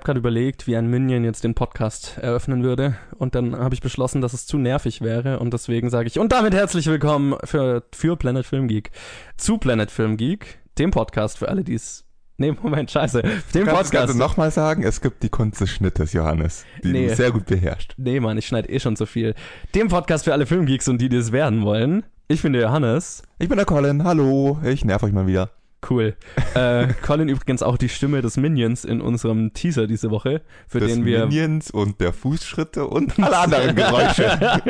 Ich habe gerade überlegt, wie ein Minion jetzt den Podcast eröffnen würde. Und dann habe ich beschlossen, dass es zu nervig wäre. Und deswegen sage ich, und damit herzlich willkommen für, für Planet Film Geek. Zu Planet Film Geek, dem Podcast für alle, die es. Nee, Moment, scheiße. Dem Du kannst Podcast. du nochmal sagen, es gibt die Kunst des Schnittes, Johannes, die Nee. du sehr gut beherrscht. Nee, Mann, ich schneide eh schon zu viel. Dem Podcast für alle Filmgeeks und die, die es werden wollen. Ich bin der Johannes. Ich bin der Colin, hallo, ich nerv euch mal wieder. Cool. äh, Colin übrigens auch die Stimme des Minions in unserem Teaser diese Woche, für Des den wir. Minions und der Fußschritte und alle anderen Geräusche.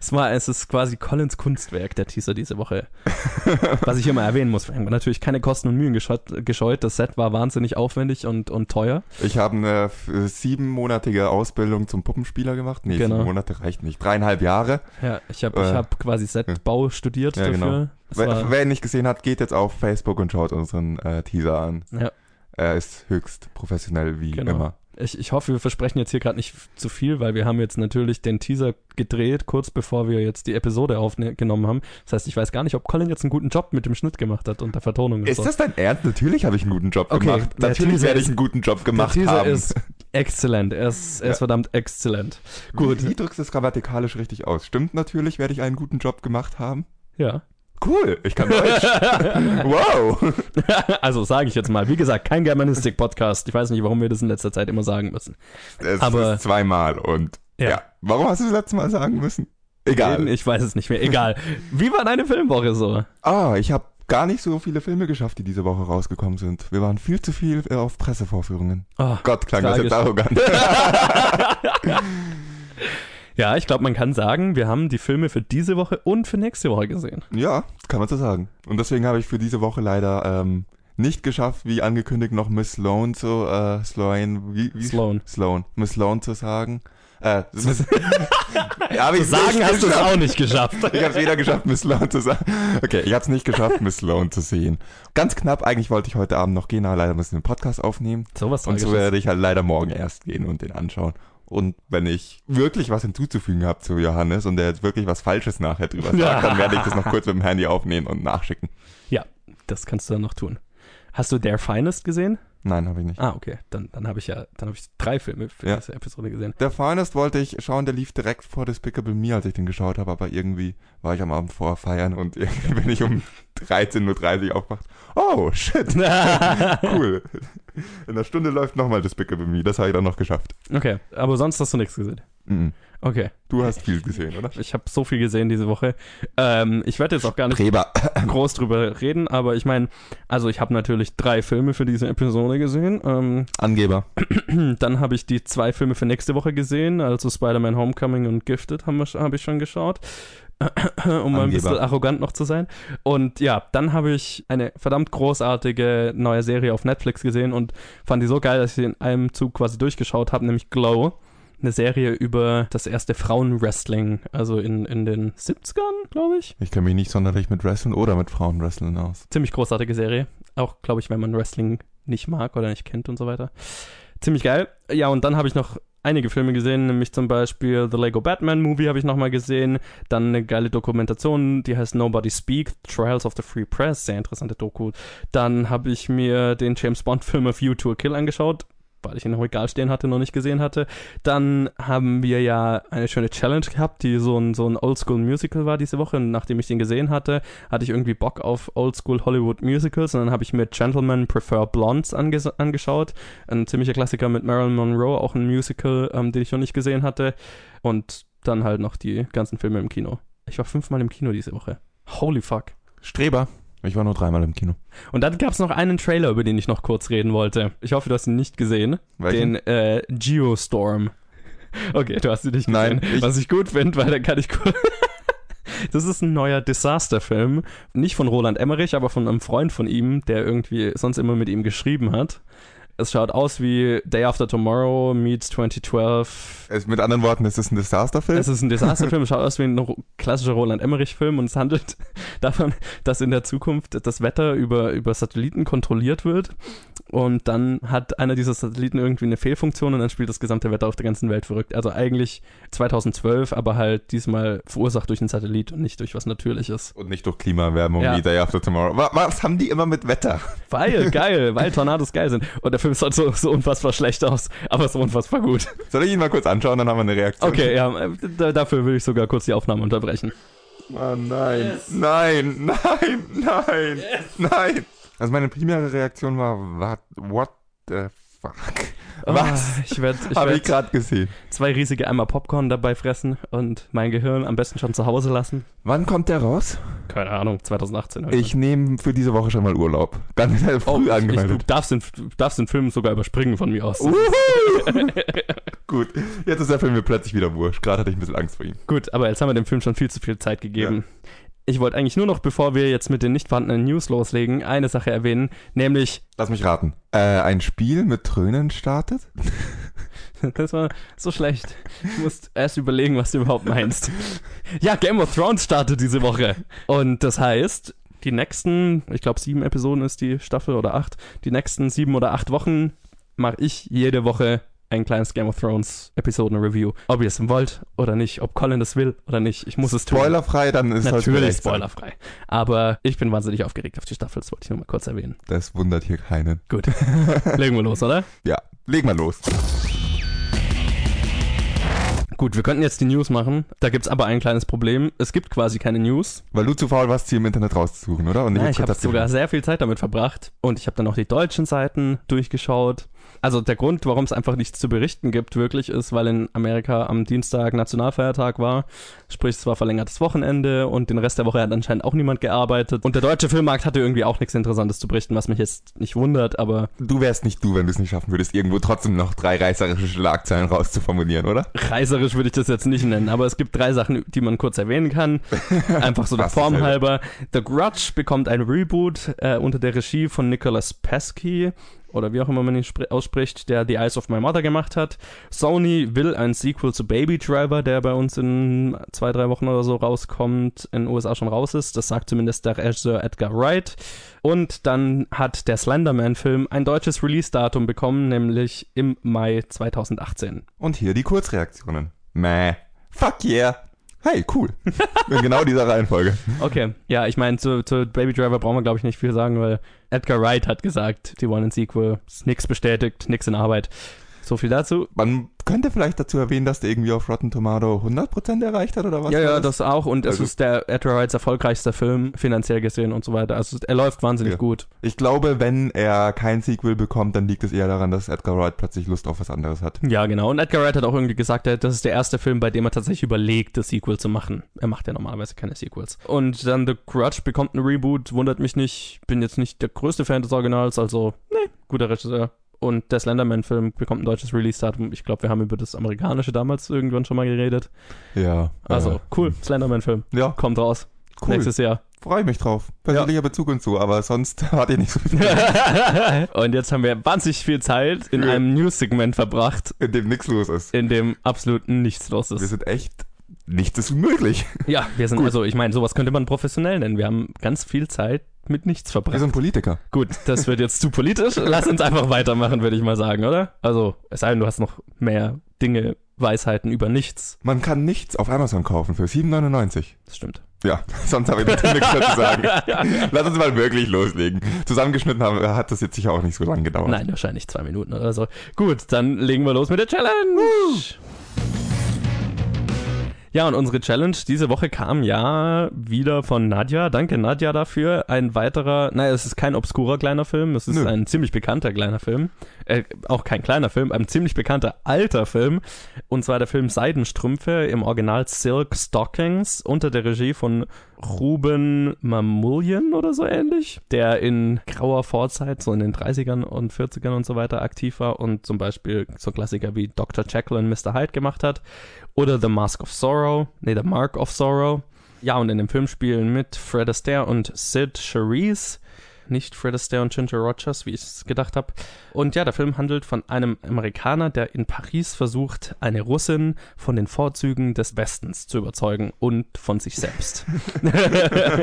es, war, es ist quasi Collins Kunstwerk, der Teaser diese Woche. Was ich hier mal erwähnen muss. Wir haben natürlich keine Kosten und Mühen gescheut. gescheut. Das Set war wahnsinnig aufwendig und, und teuer. Ich habe eine siebenmonatige Ausbildung zum Puppenspieler gemacht. Nee, Genau. sieben Monate reicht nicht. Dreieinhalb Jahre. Ja, ich habe ich Äh, hab quasi Setbau studiert Ja, dafür. genau. Wer, wer ihn nicht gesehen hat, geht jetzt auf Facebook und schaut unseren äh, Teaser an. Ja. Er ist höchst professionell wie Genau. immer. ich, ich hoffe, wir versprechen jetzt hier gerade nicht zu viel, weil wir haben jetzt natürlich den Teaser gedreht, kurz bevor wir jetzt die Episode aufgenommen haben. Das heißt, ich weiß gar nicht, ob Colin jetzt einen guten Job mit dem Schnitt gemacht hat und der Vertonung. Ist so. das dein Ernst? Natürlich habe ich einen guten Job Okay, gemacht. Natürlich werde ich einen guten Job gemacht der Teaser haben. ist exzellent. Er ist, er ist Ja. verdammt exzellent. Gut. Wie, wie drückst du es grammatikalisch richtig aus? Stimmt natürlich, werde ich einen guten Job gemacht haben. Ja. Cool, ich kann Deutsch. wow. also sage ich jetzt mal. Wie gesagt, kein Germanistik-Podcast. Ich weiß nicht, warum wir das in letzter Zeit immer sagen müssen. Es Aber- ist zweimal und Ja. ja. Warum hast du das letzte Mal sagen müssen? Egal. Ich weiß es nicht mehr. Egal. Wie war deine Filmwoche so? Ah, ich habe gar nicht so viele Filme geschafft, die diese Woche rausgekommen sind. Wir waren viel zu viel auf Pressevorführungen. Oh, Gott, klang das jetzt Tragisch. arrogant. ja, ich glaube, man kann sagen, wir haben die Filme für diese Woche und für nächste Woche gesehen. ja, kann man so sagen. Und deswegen habe ich für diese Woche leider ähm, nicht geschafft, wie angekündigt, noch Miss Sloan zu, äh, Sloan, wie, wie Sloan. Sloan, Miss Sloan zu sagen. Äh, Miss, ja, ich's Sagen hast du es auch nicht geschafft. Ich habe es weder geschafft, Miss Sloan zu sagen. Okay, ich habe es nicht geschafft, Miss Sloan zu sehen. Ganz knapp, eigentlich wollte ich heute Abend noch gehen, aber leider müssen wir einen Podcast aufnehmen. So was Und so werde ich halt leider morgen erst gehen und den anschauen. Und wenn ich wirklich was hinzuzufügen habe zu Johannes und der jetzt wirklich was Falsches nachher drüber sagt, dann werde ich das noch kurz mit dem Handy aufnehmen und nachschicken. Ja, das kannst du dann noch tun. Hast du Der Finest gesehen? Nein, habe ich nicht. Ah, okay. Dann, dann habe ich ja, dann habe ich drei Filme für Ja. diese Episode gesehen. Der Finest wollte ich schauen, der lief direkt vor Despicable Me, als ich den geschaut habe, aber irgendwie war ich am Abend vorher feiern und irgendwie bin ich um 13.30 Uhr aufgewacht. Oh, shit, cool. In einer Stunde läuft nochmal Despicable Me, das habe ich dann noch geschafft. okay, aber sonst hast du nichts gesehen. Mhm. Okay, Du hast viel gesehen, oder? ich habe so viel gesehen diese Woche. Ähm, ich werde jetzt auch gar nicht Streber. groß drüber reden, aber ich meine, also ich habe natürlich drei Filme für diese Episode gesehen. Ähm, Angeber. dann habe ich die zwei Filme für nächste Woche gesehen, also Spider-Man Homecoming und Gifted habe ich schon geschaut. um mal ein bisschen arrogant noch zu sein. Und ja, dann habe ich eine verdammt großartige neue Serie auf Netflix gesehen und fand die so geil, dass ich sie in einem Zug quasi durchgeschaut habe, nämlich Glow. Eine Serie über das erste Frauenwrestling, also in, in den 70ern, glaube ich. Ich kenne mich nicht sonderlich mit Wrestling oder mit Frauenwrestling aus. Ziemlich großartige Serie. Auch, glaube ich, wenn man Wrestling nicht mag oder nicht kennt und so weiter. Ziemlich geil. Ja, und dann habe ich noch einige Filme gesehen, nämlich zum Beispiel The Lego Batman Movie habe ich nochmal gesehen. Dann eine geile Dokumentation, die heißt Nobody Speak, Trials of the Free Press, sehr interessante Doku. Dann habe ich mir den James Bond Film A View to a Kill angeschaut, weil ich ihn noch egal stehen hatte, noch nicht gesehen hatte. Dann haben wir ja eine schöne Challenge gehabt, die so ein, so ein Oldschool-Musical war diese Woche. Und nachdem ich den gesehen hatte, hatte ich irgendwie Bock auf Oldschool Hollywood Musicals. Und dann habe ich mir Gentlemen Prefer Blondes anges angeschaut. Ein ziemlicher Klassiker mit Marilyn Monroe, auch ein Musical, ähm, den ich noch nicht gesehen hatte. Und dann halt noch die ganzen Filme im Kino. Ich war fünfmal im Kino diese Woche. Holy fuck. Streber. Ich war nur dreimal im Kino. Und dann gab es noch einen Trailer, über den ich noch kurz reden wollte. Ich hoffe, du hast ihn nicht gesehen. Welchen? Den äh, Geostorm. Okay, du hast ihn nicht gesehen. Nein, ich- Was ich gut finde, weil dann kann ich kurz. Das ist ein neuer Disaster-Film. Nicht von Roland Emmerich, aber von einem Freund von ihm, der irgendwie sonst immer mit ihm geschrieben hat. Es schaut aus wie Day After Tomorrow meets 2012 Es, mit anderen Worten, es ist ein Desasterfilm. es ist ein Desasterfilm, es schaut aus wie ein klassischer Roland Emmerich-Film und es handelt davon, dass in der Zukunft das Wetter über, über Satelliten kontrolliert wird und dann hat einer dieser Satelliten irgendwie eine Fehlfunktion und dann spielt das gesamte Wetter auf der ganzen Welt verrückt. Also eigentlich 2012, aber halt diesmal verursacht durch einen Satellit und nicht durch was Natürliches. Und nicht durch Klimaerwärmung Ja. wie Day After Tomorrow. Wa- Was haben die immer mit Wetter? Weil, geil, weil Tornados geil sind. Und der Film Film sah so, so unfassbar schlecht aus, aber so unfassbar gut. Soll ich ihn mal kurz anschauen, dann haben wir eine Reaktion. Okay, ja, dafür will ich sogar kurz die Aufnahme unterbrechen. Oh nein, yes. nein, nein, nein, yes. nein. Also meine primäre Reaktion war, what, what the fuck? Oh, Was? Ich werde ich ich gerade gesehen. Zwei riesige Eimer Popcorn dabei fressen und mein Gehirn am besten schon zu Hause lassen. Wann kommt der raus? Keine Ahnung, 2018. Ich nehme für diese Woche schon mal Urlaub. Ganz früh oh, angemeldet. Ich, du, darfst den, darfst den Film sogar überspringen von mir aus. Gut, jetzt ist der Film mir plötzlich wieder wurscht. Gerade hatte ich ein bisschen Angst vor ihm. Gut, aber jetzt haben wir dem Film schon viel zu viel Zeit gegeben. Ja ich wollte eigentlich nur noch, bevor wir jetzt mit den nicht vorhandenen News loslegen, eine Sache erwähnen, nämlich. Lass mich raten. Äh, ein Spiel mit Trönen startet? das war so schlecht. Ich muss erst überlegen, was du überhaupt meinst. ja, Game of Thrones startet diese Woche. Und das heißt, die nächsten, ich glaube, sieben Episoden ist die Staffel oder acht, die nächsten sieben oder acht Wochen mache ich jede Woche ein kleines Game of Thrones Episoden-Review. Ob ihr es wollt oder nicht, ob Colin das will oder nicht, ich muss es tun. Spoilerfrei, dann ist Natürlich spoilerfrei. Aber ich bin wahnsinnig aufgeregt auf die Staffel, das wollte ich nur mal kurz erwähnen. Das wundert hier keinen. Gut. legen wir los, oder? Ja, legen wir los. Gut, wir könnten jetzt die News machen. Da gibt's aber ein kleines Problem. Es gibt quasi keine News. Weil du zu faul warst, sie im Internet rauszusuchen, oder? Und ja, ich habe sogar sehr viel Zeit damit verbracht. Und ich habe dann auch die deutschen Seiten durchgeschaut. Also der Grund, warum es einfach nichts zu berichten gibt, wirklich ist, weil in Amerika am Dienstag Nationalfeiertag war. Sprich, es war verlängertes Wochenende und den Rest der Woche hat anscheinend auch niemand gearbeitet. Und der deutsche Filmmarkt hatte irgendwie auch nichts Interessantes zu berichten, was mich jetzt nicht wundert, aber. Du wärst nicht du, wenn du es nicht schaffen würdest, irgendwo trotzdem noch drei reißerische Schlagzeilen rauszuformulieren, oder? Reißerisch würde ich das jetzt nicht nennen, aber es gibt drei Sachen, die man kurz erwähnen kann. Einfach so der Form halber. The Grudge bekommt ein Reboot äh, unter der Regie von Nicholas Pesky oder wie auch immer man ihn ausspricht, der The Eyes of My Mother gemacht hat. Sony will ein Sequel zu Baby Driver, der bei uns in zwei, drei Wochen oder so rauskommt, in den USA schon raus ist. Das sagt zumindest der Regisseur Edgar Wright. Und dann hat der Slenderman-Film ein deutsches Release-Datum bekommen, nämlich im Mai 2018. Und hier die Kurzreaktionen. Meh. Fuck yeah. Hey, cool. In genau dieser Reihenfolge. Okay. Ja, ich meine, zu, zu Baby Driver brauchen wir, glaube ich, nicht viel sagen, weil Edgar Wright hat gesagt, die wollen ein Sequel. Ist nix bestätigt, nix in Arbeit. So viel dazu. Man könnte vielleicht dazu erwähnen, dass der irgendwie auf Rotten Tomato 100% erreicht hat oder was? Ja, ja, das? auch. Und also, es ist der Edgar Wrights erfolgreichster Film, finanziell gesehen und so weiter. Also er läuft wahnsinnig ja. gut. Ich glaube, wenn er kein Sequel bekommt, dann liegt es eher daran, dass Edgar Wright plötzlich Lust auf was anderes hat. Ja, genau. Und Edgar Wright hat auch irgendwie gesagt, das ist der erste Film, bei dem er tatsächlich überlegt, das Sequel zu machen. Er macht ja normalerweise keine Sequels. Und dann The Grudge bekommt ein Reboot, wundert mich nicht. Bin jetzt nicht der größte Fan des Originals, also, nee, guter Regisseur. Und der Slenderman-Film bekommt ein deutsches Release-Datum. Ich glaube, wir haben über das amerikanische damals irgendwann schon mal geredet. Ja. Also, äh, cool. Slenderman-Film. Ja. Kommt raus. Cool. Nächstes Jahr. Freue ich mich drauf. Persönlicher ja. Bezug und so, aber sonst warte ich nicht so viel. und jetzt haben wir wahnsinnig viel Zeit in ja. einem News-Segment verbracht. In dem nichts los ist. In dem absolut nichts los ist. Wir sind echt nichts ist unmöglich. Ja, wir sind, Gut. also ich meine, sowas könnte man professionell nennen. Wir haben ganz viel Zeit mit nichts verbracht. Wir sind Politiker. Gut, das wird jetzt zu politisch. Lass uns einfach weitermachen, würde ich mal sagen, oder? Also, es sei denn, du hast noch mehr Dinge, Weisheiten über nichts. Man kann nichts auf Amazon kaufen für 7,99. Das stimmt. Ja, sonst habe ich nichts mehr zu sagen. Lass uns mal wirklich loslegen. Zusammengeschnitten haben, hat das jetzt sicher auch nicht so lange gedauert. Nein, wahrscheinlich zwei Minuten oder so. Gut, dann legen wir los mit der Challenge. Ja, und unsere Challenge diese Woche kam ja wieder von Nadja. Danke Nadja dafür. Ein weiterer, naja, es ist kein obskurer kleiner Film, es ist Nö. ein ziemlich bekannter kleiner Film. Äh, auch kein kleiner Film, ein ziemlich bekannter alter Film. Und zwar der Film Seidenstrümpfe im Original Silk Stockings unter der Regie von Ruben Mamoulian oder so ähnlich, der in grauer Vorzeit, so in den 30ern und 40ern und so weiter aktiv war und zum Beispiel so Klassiker wie Dr. Jekyll und Mr. Hyde gemacht hat. Oder The Mask of Sorrow, nee, The Mark of Sorrow. Ja, und in dem Film spielen mit Fred Astaire und Sid Charisse nicht Fred Astaire und Ginger Rogers, wie ich es gedacht habe. Und ja, der Film handelt von einem Amerikaner, der in Paris versucht, eine Russin von den Vorzügen des Westens zu überzeugen und von sich selbst.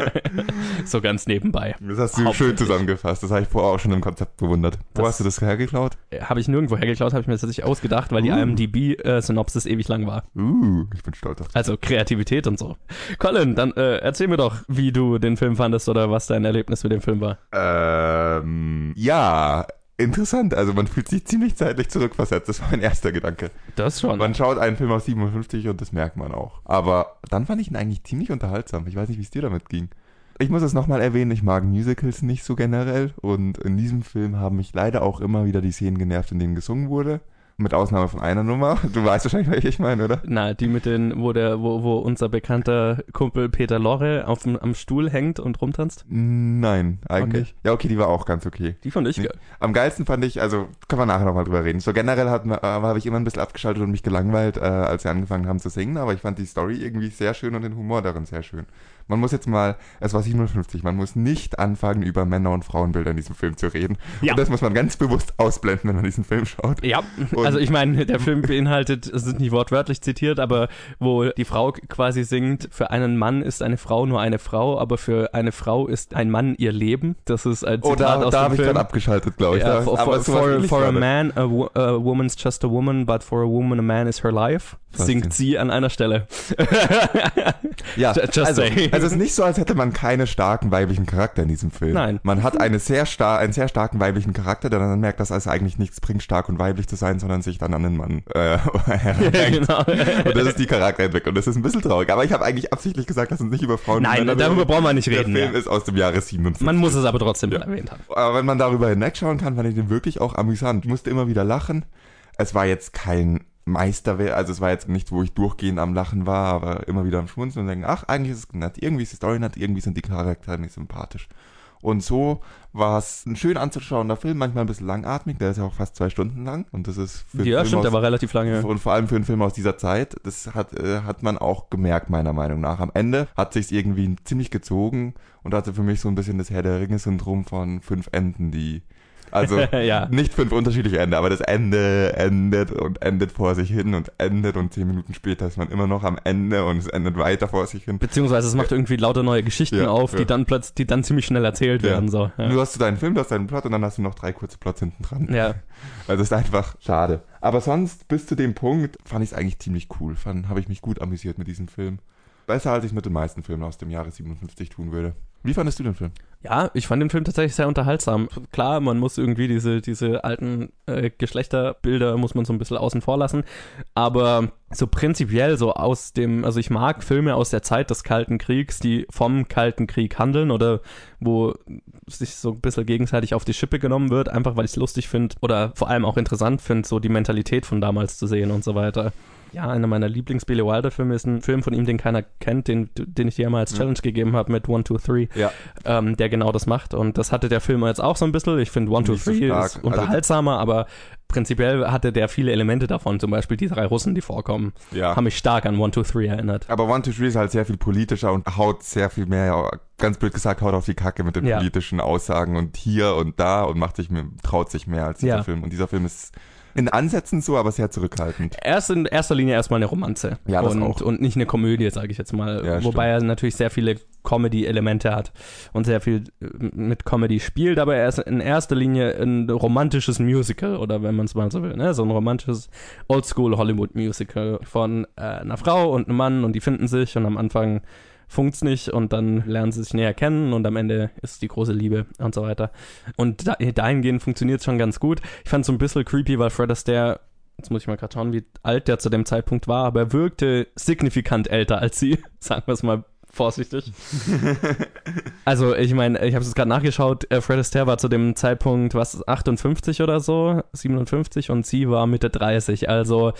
so ganz nebenbei. Das hast du schön zusammengefasst. Das habe ich vorher auch schon im Konzept bewundert. Wo das hast du das hergeklaut? Äh, habe ich nirgendwo hergeklaut, habe ich mir tatsächlich ausgedacht, weil uh. die IMDb-Synopsis äh, ewig lang war. Uh, ich bin stolz auf Also Kreativität und so. Colin, dann äh, erzähl mir doch, wie du den Film fandest oder was dein Erlebnis mit dem Film war. Ähm, ja, interessant. Also man fühlt sich ziemlich zeitlich zurückversetzt. Das war mein erster Gedanke. Das schon. Man schaut einen Film aus 57 und das merkt man auch. Aber dann fand ich ihn eigentlich ziemlich unterhaltsam. Ich weiß nicht, wie es dir damit ging. Ich muss es nochmal erwähnen, ich mag Musicals nicht so generell und in diesem Film haben mich leider auch immer wieder die Szenen genervt, in denen gesungen wurde. Mit Ausnahme von einer Nummer. Du weißt wahrscheinlich, welche ich meine, oder? Na, die mit den, wo der, wo, wo unser bekannter Kumpel Peter Lorre auf dem, am Stuhl hängt und rumtanzt? Nein, eigentlich. Okay. Ja, okay, die war auch ganz okay. Die fand ich geil. Am geilsten fand ich, also können wir nachher nochmal drüber reden. So generell hat, äh, habe ich immer ein bisschen abgeschaltet und mich gelangweilt, äh, als sie angefangen haben zu singen, aber ich fand die Story irgendwie sehr schön und den Humor darin sehr schön. Man muss jetzt mal, es war 57, man muss nicht anfangen, über Männer- und Frauenbilder in diesem Film zu reden. Ja. Und das muss man ganz bewusst ausblenden, wenn man diesen Film schaut. Ja, Und- also ich meine, der Film beinhaltet, es ist nicht wortwörtlich zitiert, aber wo die Frau quasi singt, für einen Mann ist eine Frau nur eine Frau, aber für eine Frau ist ein Mann ihr Leben. Das ist ein Oh, Zitat da, aus da dem habe ich Film. dann abgeschaltet, glaube ich. Ja, Da- for, aber for, for, for a man, a, wo- a woman's just a woman, but for a woman, a man is her life, singt sie an einer Stelle. Ja, Ju- just also, saying. Also es ist nicht so, als hätte man keinen starken weiblichen Charakter in diesem Film. Nein. Man hat eine sehr star einen sehr starken weiblichen Charakter, der dann merkt, dass es eigentlich nichts bringt, stark und weiblich zu sein, sondern sich dann an den Mann äh, genau. Und das ist die Charakterentwicklung. Das ist ein bisschen traurig. Aber ich habe eigentlich absichtlich gesagt, dass uns nicht über Frauen Nein, darüber reden. brauchen wir nicht Der reden. Film Ja. ist aus dem Jahre 57. Man muss es aber trotzdem Ja. erwähnt haben. Aber wenn man darüber hinwegschauen kann, fand ich den wirklich auch amüsant. Ich musste immer wieder lachen. Es war jetzt kein Meisterwerk, also es war jetzt nicht, wo ich durchgehend am Lachen war, aber immer wieder am Schmunzeln und denken, ach, eigentlich ist es nett. Irgendwie ist die Story nett, irgendwie sind die Charaktere nicht sympathisch. Und so war es ein schön anzuschauender Film, manchmal ein bisschen langatmig, der ist ja auch fast zwei Stunden lang. Und das ist für Ja, Film stimmt, aus- der war relativ lange. und vor allem für einen Film aus dieser Zeit, das hat, äh, hat man auch gemerkt, meiner Meinung nach. Am Ende hat sich's irgendwie ziemlich gezogen und hatte für mich so ein bisschen das Herr der Ringe-Syndrom von fünf Enden, die, also ja. nicht fünf unterschiedliche Ende, aber das Ende endet und endet vor sich hin und endet und zehn Minuten später ist man immer noch am Ende und es endet weiter vor sich hin. Beziehungsweise es macht irgendwie lauter neue Geschichten Ja, auf, ja. die dann plötzlich, die dann ziemlich schnell erzählt werden. So. Du hast du deinen Film, du hast deinen Plot und dann hast du noch drei kurze Plots hinten dran. Ja. Also es ist einfach schade. Aber sonst, bis zu dem Punkt, fand ich es eigentlich ziemlich cool. Fand, habe ich mich gut amüsiert mit diesem Film. Besser, als ich mit den meisten Filmen aus dem Jahre 57 tun würde. Wie fandest du den Film? Ja, ich fand den Film tatsächlich sehr unterhaltsam. Klar, man muss irgendwie diese, diese alten äh, Geschlechterbilder muss man so ein bisschen außen vor lassen. Aber so prinzipiell so aus dem, also ich mag Filme aus der Zeit des Kalten Kriegs, die vom Kalten Krieg handeln oder wo sich so ein bisschen gegenseitig auf die Schippe genommen wird, einfach weil ich es lustig finde oder vor allem auch interessant finde, so die Mentalität von damals zu sehen und so weiter. Ja, einer meiner Lieblings-Billy Wilder-Filme ist ein Film von ihm, den keiner kennt, den, den ich dir mal als Ja. Challenge gegeben habe mit One, Two, Three Ja. ähm, der genau das macht. Und das hatte der Film jetzt auch so ein bisschen. Ich finde One, Two, Three ist Also- unterhaltsamer, aber prinzipiell hatte der viele Elemente davon. Zum Beispiel die drei Russen, die vorkommen, Ja. haben mich stark an One, Two, Three erinnert. Aber One, Two, Three ist halt sehr viel politischer und haut sehr viel mehr, ganz blöd gesagt, haut auf die Kacke mit den Ja. politischen Aussagen und hier und da und macht sich traut sich mehr als dieser. Film. Und dieser Film ist in Ansätzen so, aber sehr zurückhaltend. Er ist in erster Linie erstmal eine Romanze. Ja, das und, auch. und nicht eine Komödie, sage ich jetzt mal. Ja, Wobei er natürlich sehr viele Comedy-Elemente hat und sehr viel äh, mit Comedy spielt, aber er ist in erster Linie ein romantisches Musical, oder wenn man es mal so will, ne? So ein romantisches Oldschool-Hollywood-Musical von äh, einer Frau und einem Mann und die finden sich und am Anfang funkt's nicht und dann lernen sie sich näher kennen und am Ende ist die große Liebe und so weiter. Und da, dahingehend funktioniert schon ganz gut. Ich fand es so ein bisschen creepy, weil Fred Astaire Jetzt muss ich mal gerade schauen, wie alt der zu dem Zeitpunkt war, aber er wirkte signifikant älter als sie, sagen wir es mal vorsichtig. also, ich meine, ich habe es gerade nachgeschaut, äh, Fred Astaire war zu dem Zeitpunkt, was, 58 oder so, 57 und sie war Mitte 30, also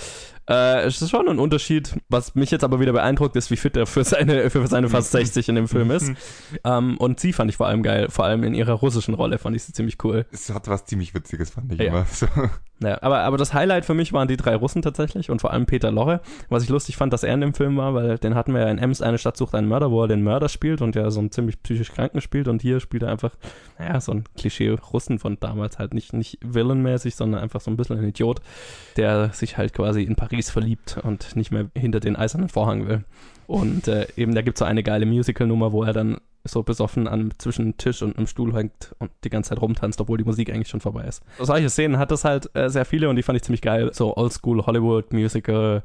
äh, es ist schon ein Unterschied. Was mich jetzt aber wieder beeindruckt, ist, wie fit er für seine, für seine fast 60 in dem Film ist. ähm, und sie fand ich vor allem geil, vor allem in ihrer russischen Rolle fand ich sie ziemlich cool. Es hat was ziemlich Witziges, fand ich Ja. immer. So. Ja, aber, aber das Highlight für mich waren die drei Russen tatsächlich und vor allem Peter Lorre. Was ich lustig fand, dass er in dem Film war, weil den hatten wir ja in Ems, eine Stadt sucht einen Mörder, wo er den Mörder spielt und der so einen ziemlich psychisch Kranken spielt und hier spielt er einfach, naja, so ein Klischee-Russen von damals halt nicht, nicht villainmäßig, sondern einfach so ein bisschen ein Idiot, der sich halt quasi in Paris verliebt und nicht mehr hinter den eisernen Vorhang will. Und äh, eben, da gibt es so eine geile Musical-Nummer, wo er dann so besoffen an zwischen Tisch und einem Stuhl hängt und die ganze Zeit rumtanzt, obwohl die Musik eigentlich schon vorbei ist. Solche Szenen hat das halt äh, sehr viele und die fand ich ziemlich geil. So Oldschool Hollywood Musical,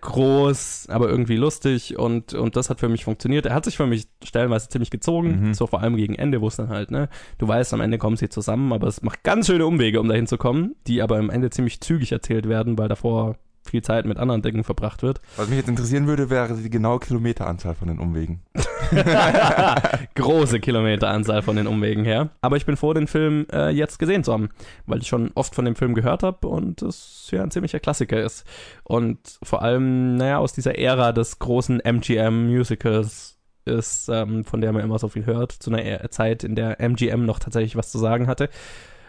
groß, aber irgendwie lustig und, und das hat für mich funktioniert. Er hat sich für mich stellenweise ziemlich gezogen, Mhm. so vor allem gegen Ende, wo es dann halt, ne, du weißt, am Ende kommen sie zusammen, aber es macht ganz schöne Umwege, um dahin zu kommen, die aber am Ende ziemlich zügig erzählt werden, weil davor viel Zeit mit anderen Dingen verbracht wird. Was mich jetzt interessieren würde, wäre die genaue Kilometeranzahl von den Umwegen. Große Kilometeranzahl von den Umwegen her. Aber ich bin froh, den Film äh, jetzt gesehen zu haben, weil ich schon oft von dem Film gehört habe und es ja ein ziemlicher Klassiker ist. Und vor allem, naja, aus dieser Ära des großen MGM-Musicals ist, ähm, von der man immer so viel hört, zu einer Ä- Zeit, in der MGM noch tatsächlich was zu sagen hatte.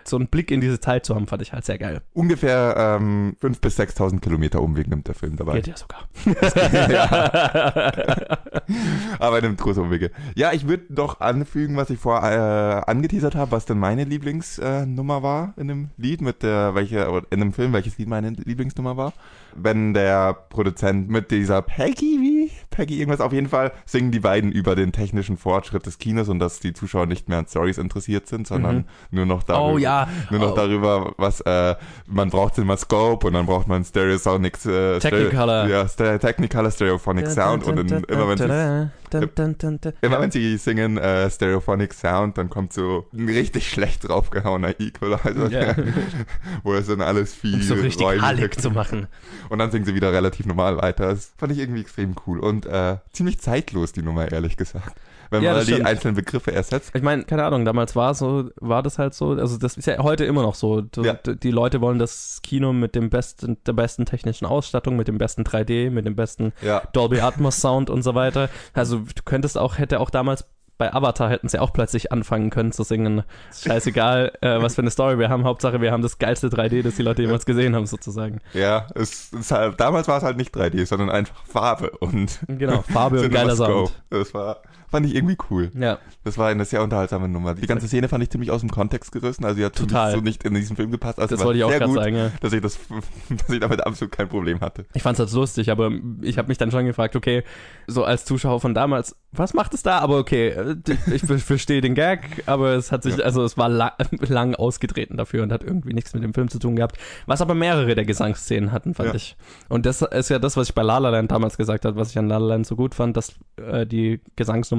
So einen Blick in diese Zeit zu haben, fand ich halt sehr geil. Ungefähr ähm, 5.000 bis 6.000 Kilometer Umweg nimmt der Film dabei. Geht ja sogar. Aber er nimmt große Umwege. Ja, ich würde doch anfügen, was ich vorher äh, angeteasert habe, was denn meine Lieblingsnummer äh, Nummer war in dem Lied, mit der, welche, in dem Film, welches Lied meine Lieblingsnummer war. Wenn der Produzent mit dieser Peggy, wie? Peggy irgendwas, auf jeden Fall singen die beiden über den technischen Fortschritt des Kinos und dass die Zuschauer nicht mehr an Stories interessiert sind, sondern Mhm. nur noch darüber, Oh ja. nur noch Oh. darüber, was äh, man braucht immer Scope und dann braucht man Stereosonic äh, Technicolor. Stereo, ja, Technicolor Stereophonic Sound und in, immer wenn sie Immer wenn sie singen äh, Stereophonic Sound, dann kommt so ein richtig schlecht draufgehauener Equalizer, Ja. wo es dann alles viel Um so richtig hallig zu machen. Und dann singen sie wieder relativ normal weiter. Das fand ich irgendwie extrem cool und äh, ziemlich zeitlos, die Nummer, ehrlich gesagt. Wenn Ja, man die stimmt. einzelnen Begriffe ersetzt. Ich meine, keine Ahnung, damals war so, war das halt so, also das ist ja heute immer noch so. Du, Ja. Die Leute wollen das Kino mit dem besten, der besten technischen Ausstattung, mit dem besten 3D, mit dem besten Ja. Dolby Atmos Sound und so weiter. Also du könntest auch, hätte auch damals bei Avatar hätten sie auch plötzlich anfangen können zu singen. Scheißegal, äh, was für eine Story wir haben. Hauptsache, wir haben das geilste 3D, das die Leute jemals gesehen haben, sozusagen. Ja, es, es halt, damals war es halt nicht 3D, sondern einfach Farbe und Genau, Farbe und geiler. Sound. Das war, fand ich irgendwie cool. Ja, Das war eine sehr unterhaltsame Nummer. Die ganze Szene fand ich ziemlich aus dem Kontext gerissen, also die hat Total. so nicht in diesen Film gepasst. Also das wollte ich auch gerade sagen, ja. dass ich das, dass ich damit absolut kein Problem hatte. Ich fand's halt lustig, aber ich habe mich dann schon gefragt, okay, so als Zuschauer von damals, was macht es da? Aber okay, äh, ich ver- verstehe den Gag, aber es hat sich, Ja. also es war la lang ausgetreten dafür und hat irgendwie nichts mit dem Film zu tun gehabt, was aber mehrere der Gesangsszenen hatten, fand Ja. ich. Und das ist ja das, was ich bei La La Land damals gesagt habe, was ich an La La Land so gut fand, dass äh, die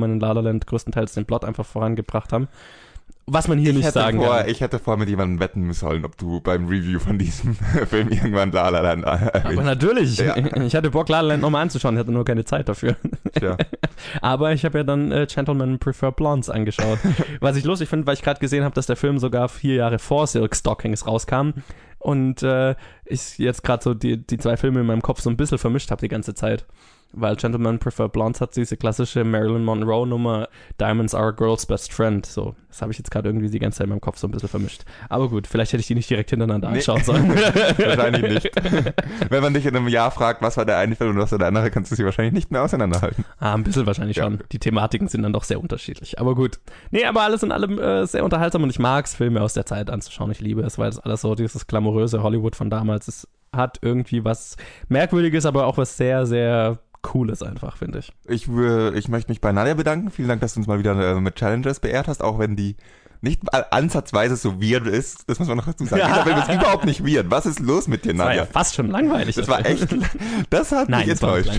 Gesangsnummern in La La Land größtenteils den Plot einfach vorangebracht haben. Was man hier ich, nicht sagen vor, kann. ich hätte vor mit jemandem wetten sollen, ob du beim Review von diesem Film irgendwann La La Land Aber erwähnst. natürlich, Ja. ich hatte Bock, La La Land nochmal anzuschauen, ich hatte nur keine Zeit dafür. Tja. Aber ich habe ja dann äh, Gentlemen Prefer Blondes angeschaut. Was ich lustig finde, weil ich gerade gesehen habe, dass der Film sogar vier Jahre vor Silk Stockings rauskam. Und äh, ich jetzt gerade so die, die zwei Filme in meinem Kopf so ein bisschen vermischt habe die ganze Zeit. Weil Gentlemen Prefer Blondes hat diese klassische Marilyn Monroe Nummer Diamonds are a girl's best friend. So, das habe ich jetzt gerade irgendwie die ganze Zeit in meinem Kopf so ein bisschen vermischt. Aber gut, vielleicht hätte ich die nicht direkt hintereinander Nee. anschauen sollen. Wahrscheinlich nicht. Wenn man dich in einem Jahr fragt, was war der eine Film und was war der andere, kannst du sie wahrscheinlich nicht mehr auseinanderhalten. Ah, ein bisschen wahrscheinlich Ja. schon. Die Thematiken sind dann doch sehr unterschiedlich. Aber gut. Nee, aber alles in allem äh, sehr unterhaltsam und ich mag es, Filme aus der Zeit anzuschauen. Ich liebe es, weil das alles so dieses glamouröse Hollywood von damals ist, hat irgendwie was Merkwürdiges, aber auch was sehr, sehr Cooles einfach, finde ich. Ich, ich möchte mich bei Nadja bedanken. Vielen Dank, dass du uns mal wieder äh, mit Challenges beehrt hast, auch wenn die nicht ansatzweise so weird ist. Das muss man noch dazu sagen. Dieser Film ist überhaupt nicht weird. Was ist los mit dir, Das war ja Nadja? fast schon langweilig. Das war echt, das hat Nein, mich enttäuscht.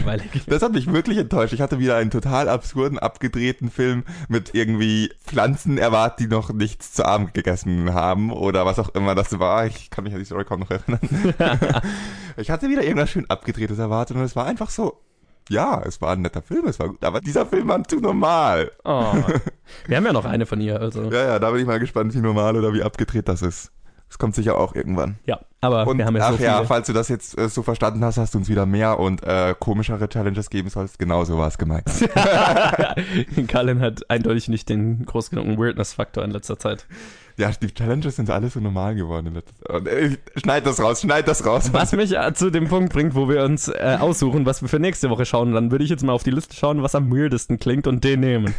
Das hat mich wirklich enttäuscht. Ich hatte wieder einen total absurden, abgedrehten Film mit irgendwie Pflanzen erwartet, die noch nichts zu Abend gegessen haben oder was auch immer das war. Ich kann mich an die Story kaum noch erinnern. ich hatte wieder irgendwas schön abgedrehtes erwartet und es war einfach so, ja, es war ein netter Film, es war gut, aber dieser Film war zu normal. Oh. Wir haben ja noch eine von ihr, also. Ja, Ja, ja, da bin ich mal gespannt, wie normal oder wie abgedreht das ist. Das kommt sicher auch irgendwann. aber Und wir haben ja ach so viele. ja, falls du das jetzt äh, so verstanden hast, hast du uns wieder mehr und äh, komischere Challenges geben sollst. Genau so war es gemeint. Colin hat eindeutig nicht den groß genugen Weirdness-Faktor in letzter Zeit. Ja, die Challenges sind alle so normal geworden. äh, Schneid das raus, schneid das raus. Was mich äh, zu dem Punkt bringt, wo wir uns äh, aussuchen, was wir für nächste Woche schauen. Dann würde ich jetzt mal auf die Liste schauen, was am weirdesten klingt und den nehmen.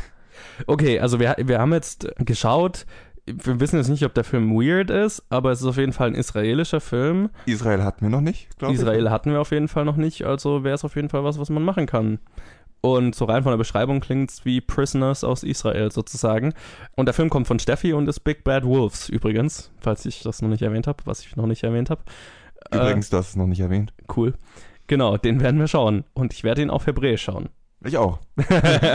Okay, also wir, wir haben jetzt geschaut. Wir wissen jetzt nicht, ob der Film weird ist, aber es ist auf jeden Fall ein israelischer Film. Israel hatten wir noch nicht, glaube ich. Israel hatten wir auf jeden Fall noch nicht, also wäre es auf jeden Fall was, was man machen kann. Und so rein von der Beschreibung klingt es wie Prisoners aus Israel sozusagen. Und der Film kommt von Steffi und ist Big Bad Wolves übrigens, falls ich das noch nicht erwähnt habe, was ich noch nicht erwähnt habe. Übrigens, du hast es noch nicht erwähnt. Cool. Genau, den werden wir schauen. Und ich werde ihn auf Hebräisch schauen. Ich auch. das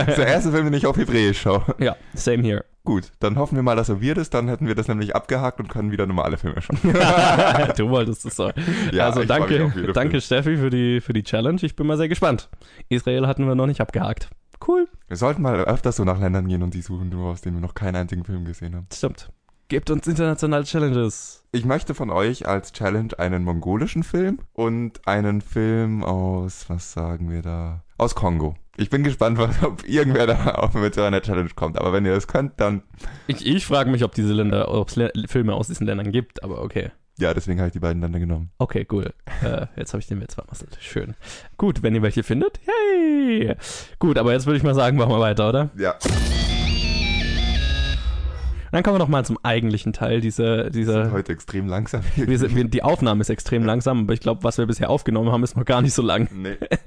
ist der erste Film, den ich auf Hebräisch schaue. Ja, same here. Gut, dann hoffen wir mal, dass er wird ist. Dann hätten wir das nämlich abgehakt und können wieder normale Filme schauen. du wolltest es so. Ja, also danke, danke Film. Steffi für die, für die Challenge. Ich bin mal sehr gespannt. Israel hatten wir noch nicht abgehakt. Cool. Wir sollten mal öfters so nach Ländern gehen und die suchen, aus denen wir noch keinen einzigen Film gesehen haben. Stimmt. Gebt uns internationale Challenges. Ich möchte von euch als Challenge einen mongolischen Film und einen Film aus, was sagen wir da? Aus Kongo. Ich bin gespannt, was, ob irgendwer da auch mit so einer Challenge kommt. Aber wenn ihr das könnt, dann Ich, ich frage mich, ob diese Länder, ob es Filme aus diesen Ländern gibt, aber okay. ja, deswegen habe ich die beiden Länder genommen. Okay, cool. äh, jetzt habe ich den Witz vermasselt. Schön. Gut, wenn ihr welche findet, hey! Gut, aber jetzt würde ich mal sagen, machen wir weiter, oder? Ja. Dann kommen wir noch mal zum eigentlichen Teil dieser, dieser Heute extrem langsam. wir, sind- wir, die Aufnahme ist extrem langsam, aber ich glaube, was wir bisher aufgenommen haben, ist noch gar nicht so lang, Nee.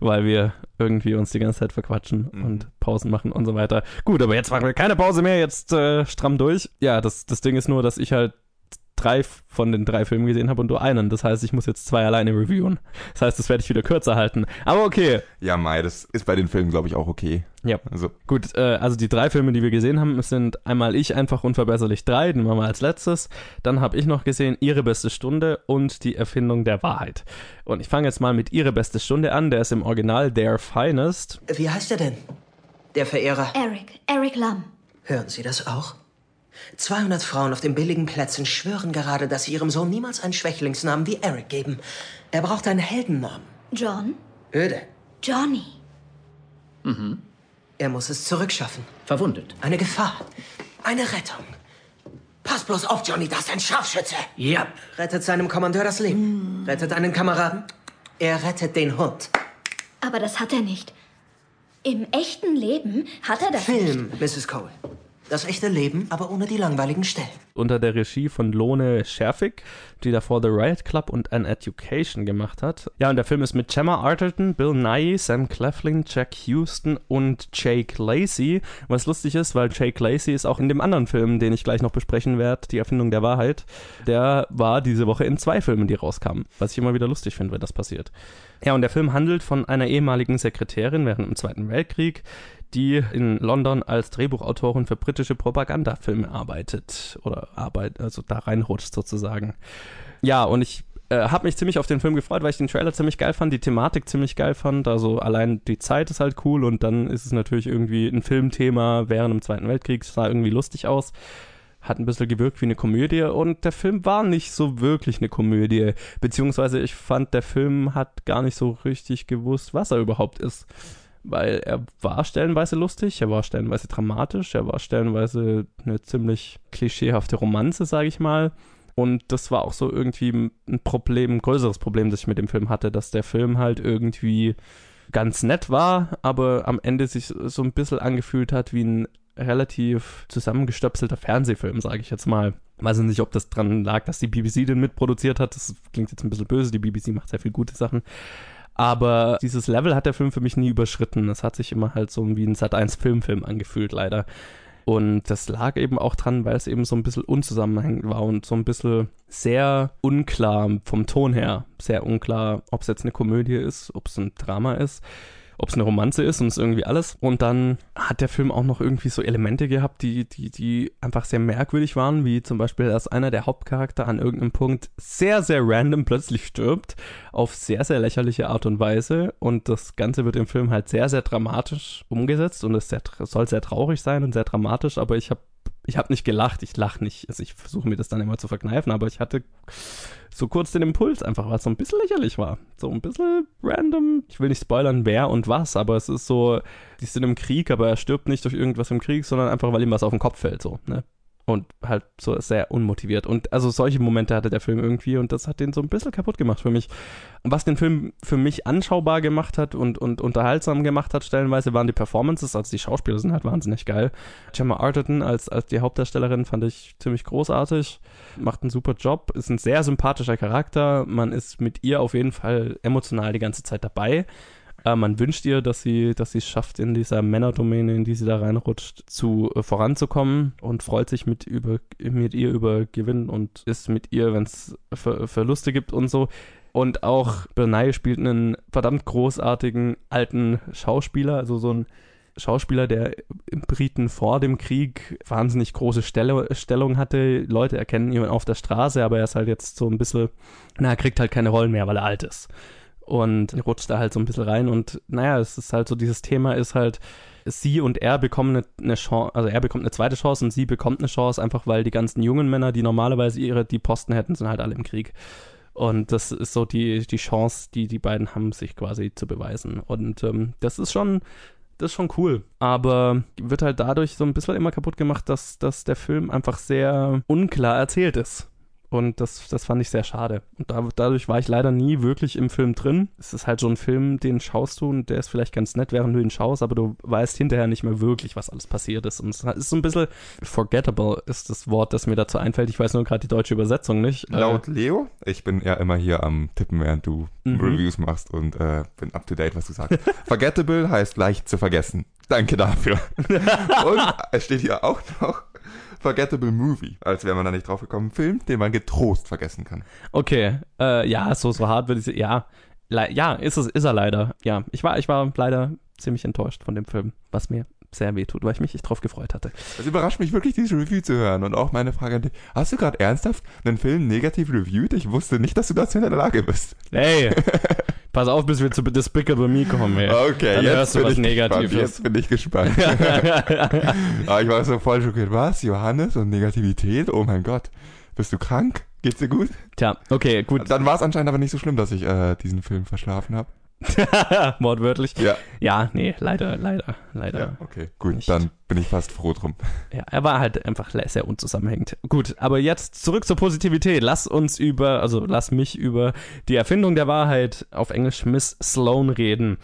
weil wir irgendwie uns die ganze Zeit verquatschen Mhm. und Pausen machen und so weiter. Gut, aber jetzt machen wir keine Pause mehr, jetzt äh, stramm durch. Ja, das, das Ding ist nur, dass ich halt drei von den drei Filmen gesehen habe und du einen. Das heißt, ich muss jetzt zwei alleine reviewen. Das heißt, das werde ich wieder kürzer halten. Aber okay. Ja, Mai, das ist bei den Filmen, glaube ich, auch okay. Ja. Also, Gut, äh, also die drei Filme, die wir gesehen haben, sind einmal Ich einfach unverbesserlich drei, den machen wir als letztes. Dann habe ich noch gesehen Ihre beste Stunde und die Erfindung der Wahrheit. Und ich fange jetzt mal mit Ihre beste Stunde an. Der ist im Original Their Finest. Wie heißt er denn? Der Verehrer. Eric, Eric Lam. Hören Sie das auch? 200 Frauen auf den billigen Plätzen schwören gerade, dass sie ihrem Sohn niemals einen Schwächlingsnamen wie Eric geben. Er braucht einen Heldennamen. John? Öde. Johnny. Er muss es zurückschaffen. Verwundet. Eine Gefahr. Eine Rettung. Pass bloß auf, Johnny, das ist ein Scharfschütze. Ja. Rettet seinem Kommandeur das Leben. Rettet einen Kameraden. Er rettet den Hund. Aber das hat er nicht. Im echten Leben hat er das nicht. Film, Mrs. Cole. Das echte Leben, aber ohne die langweiligen Stellen. Unter der Regie von Lone Scherfig, die davor The Riot Club und An Education gemacht hat. Ja, und der Film ist mit Gemma Arterton, Bill Nye, Sam Cleflin, Jack Houston und Jake Lacey. Was lustig ist, weil Jake Lacey ist auch in dem anderen Film, den ich gleich noch besprechen werde, Die Erfindung der Wahrheit. Der war diese Woche in zwei Filmen, die rauskamen. Was ich immer wieder lustig finde, wenn das passiert. Ja, und der Film handelt von einer ehemaligen Sekretärin während dem Zweiten Weltkrieg, die in London als Drehbuchautorin für britische Propagandafilme arbeitet oder arbeitet, also da reinrutscht sozusagen. Ja, und ich äh, habe mich ziemlich auf den Film gefreut, weil ich den Trailer ziemlich geil fand, die Thematik ziemlich geil fand. Also allein die Zeit ist halt cool und dann ist es natürlich irgendwie ein Filmthema während dem Zweiten Weltkrieg, sah irgendwie lustig aus. Hat ein bisschen gewirkt wie eine Komödie und der Film war nicht so wirklich eine Komödie. Beziehungsweise ich fand, der Film hat gar nicht so richtig gewusst, was er überhaupt ist weil er war stellenweise lustig, er war stellenweise dramatisch, er war stellenweise eine ziemlich klischeehafte Romanze, sage ich mal. Und das war auch so irgendwie ein Problem, ein größeres Problem, das ich mit dem Film hatte, dass der Film halt irgendwie ganz nett war, aber am Ende sich so ein bisschen angefühlt hat wie ein relativ zusammengestöpselter Fernsehfilm, sage ich jetzt mal. Weiß ich nicht, ob das dran lag, dass die BBC den mitproduziert hat. Das klingt jetzt ein bisschen böse. Die BBC macht sehr viel gute Sachen. Aber dieses Level hat der Film für mich nie überschritten. Es hat sich immer halt so wie ein Sat1 Filmfilm angefühlt, leider. Und das lag eben auch dran, weil es eben so ein bisschen unzusammenhängend war und so ein bisschen sehr unklar vom Ton her. Sehr unklar, ob es jetzt eine Komödie ist, ob es ein Drama ist, ob es eine Romanze ist und es irgendwie alles. Und dann hat der Film auch noch irgendwie so Elemente gehabt, die, die, die einfach sehr merkwürdig waren, wie zum Beispiel, dass einer der Hauptcharakter an irgendeinem Punkt sehr, sehr random plötzlich stirbt, auf sehr, sehr lächerliche Art und Weise. Und das Ganze wird im Film halt sehr, sehr dramatisch umgesetzt und es sehr, soll sehr traurig sein und sehr dramatisch, aber ich habe ich habe nicht gelacht, ich lache nicht. Also ich versuche mir das dann immer zu verkneifen, aber ich hatte so kurz den Impuls einfach, weil es so ein bisschen lächerlich war. So ein bisschen random. Ich will nicht spoilern, wer und was, aber es ist so, die sind im Krieg, aber er stirbt nicht durch irgendwas im Krieg, sondern einfach, weil ihm was auf den Kopf fällt, so, ne? Und halt so sehr unmotiviert. Und also solche Momente hatte der Film irgendwie und das hat den so ein bisschen kaputt gemacht für mich. Was den Film für mich anschaubar gemacht hat und, und unterhaltsam gemacht hat, stellenweise waren die Performances, also die Schauspieler sind halt wahnsinnig geil. Gemma Arterton als, als die Hauptdarstellerin fand ich ziemlich großartig, macht einen super Job, ist ein sehr sympathischer Charakter, man ist mit ihr auf jeden Fall emotional die ganze Zeit dabei. Äh, man wünscht ihr, dass sie dass sie es schafft, in dieser Männerdomäne, in die sie da reinrutscht, zu äh, voranzukommen und freut sich mit, über, mit ihr über Gewinn und ist mit ihr, wenn es Ver Verluste gibt und so. Und auch Bernay spielt einen verdammt großartigen alten Schauspieler, also so ein Schauspieler, der im Briten vor dem Krieg wahnsinnig große Stelle, Stellung hatte. Leute erkennen ihn auf der Straße, aber er ist halt jetzt so ein bisschen, na, er kriegt halt keine Rollen mehr, weil er alt ist. Und rutscht da halt so ein bisschen rein. Und naja, es ist halt so, dieses Thema ist halt, sie und er bekommen eine, eine Chance, also er bekommt eine zweite Chance und sie bekommt eine Chance, einfach weil die ganzen jungen Männer, die normalerweise ihre, die Posten hätten, sind halt alle im Krieg. Und das ist so die, die Chance, die die beiden haben, sich quasi zu beweisen. Und ähm, das ist schon, das ist schon cool. Aber wird halt dadurch so ein bisschen immer kaputt gemacht, dass, dass der Film einfach sehr unklar erzählt ist. Und das, das fand ich sehr schade. Und da, dadurch war ich leider nie wirklich im Film drin. Es ist halt so ein Film, den schaust du und der ist vielleicht ganz nett, während du ihn schaust, aber du weißt hinterher nicht mehr wirklich, was alles passiert ist. Und es ist so ein bisschen forgettable, ist das Wort, das mir dazu einfällt. Ich weiß nur gerade die deutsche Übersetzung nicht. Äh, Laut Leo, ich bin ja immer hier am Tippen, während du mhm. Reviews machst und äh, bin up to date, was du sagst. Forgettable heißt leicht zu vergessen. Danke dafür. und es steht hier auch noch Forgettable Movie, als wäre man da nicht drauf gekommen. Film, den man getrost vergessen kann. Okay, äh, ja, so, so hart würde ich. Ja, ja, ist, es, ist er leider. Ja, ich war, ich war leider ziemlich enttäuscht von dem Film, was mir sehr weh tut, weil ich mich echt drauf gefreut hatte. Es überrascht mich wirklich, diese Review zu hören. Und auch meine Frage an dich, hast du gerade ernsthaft einen Film negativ reviewed? Ich wusste nicht, dass du dazu in der Lage bist. Hey, pass auf, bis wir zu Despicable Me kommen. Ey. Okay, Dann jetzt hörst du bin was ich Negatives. Gespannt. Jetzt bin ich gespannt. Aber ich war so voll schockiert. Was? Johannes und Negativität? Oh mein Gott. Bist du krank? Geht's dir gut? Tja, okay, gut. Dann war es anscheinend aber nicht so schlimm, dass ich äh, diesen Film verschlafen habe. Wortwörtlich. Ja. Ja, nee, leider, leider, leider. Ja, okay, gut. Nicht. Dann bin ich fast froh drum. Ja, er war halt einfach sehr unzusammenhängend. Gut, aber jetzt zurück zur Positivität. Lass uns über, also lass mich über die Erfindung der Wahrheit auf Englisch Miss Sloan reden.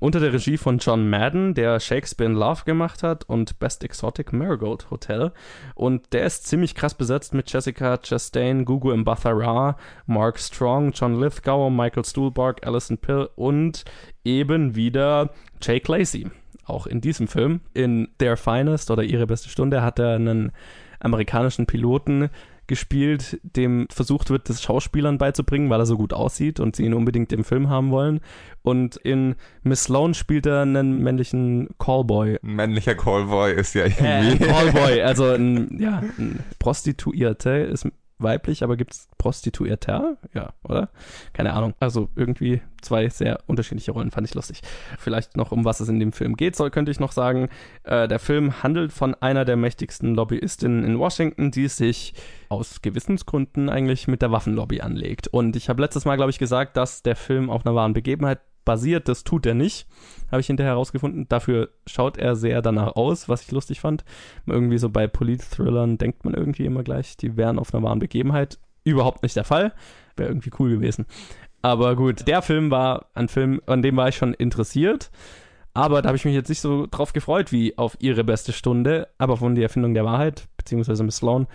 Unter der Regie von John Madden, der Shakespeare in Love gemacht hat und Best Exotic Marigold Hotel. Und der ist ziemlich krass besetzt mit Jessica Chastain, Gugu Mbatha-Raw, Mark Strong, John Lithgow, Michael Stuhlbarg, Alison Pill und eben wieder Jake Lacey. Auch in diesem Film, in Their Finest oder Ihre beste Stunde, hat er einen amerikanischen Piloten gespielt, dem versucht wird, das Schauspielern beizubringen, weil er so gut aussieht und sie ihn unbedingt im Film haben wollen. Und in Miss Sloan spielt er einen männlichen Callboy. Ein männlicher Callboy ist ja Äh, irgendwie. Callboy, also ein, ja, ein Prostituierte ist weiblich, aber gibt es Prostituierter? Ja, oder? Keine Ahnung. Also irgendwie zwei sehr unterschiedliche Rollen, fand ich lustig. Vielleicht noch, um was es in dem Film geht, soll, könnte ich noch sagen. Äh, der Film handelt von einer der mächtigsten Lobbyistinnen in Washington, die sich aus Gewissensgründen eigentlich mit der Waffenlobby anlegt. Und ich habe letztes Mal, glaube ich, gesagt, dass der Film auf einer wahren Begebenheit basiert. Das tut er nicht, habe ich hinterher herausgefunden. Dafür schaut er sehr danach aus, was ich lustig fand. Irgendwie so bei Polit-Thrillern denkt man irgendwie immer gleich, die wären auf einer wahren Begebenheit. Überhaupt nicht der Fall. Wäre irgendwie cool gewesen. Aber gut, der Film war ein Film, an dem war ich schon interessiert. Aber da habe ich mich jetzt nicht so drauf gefreut wie auf ihre beste Stunde. Aber von der Erfindung der Wahrheit, beziehungsweise Miss Sloan,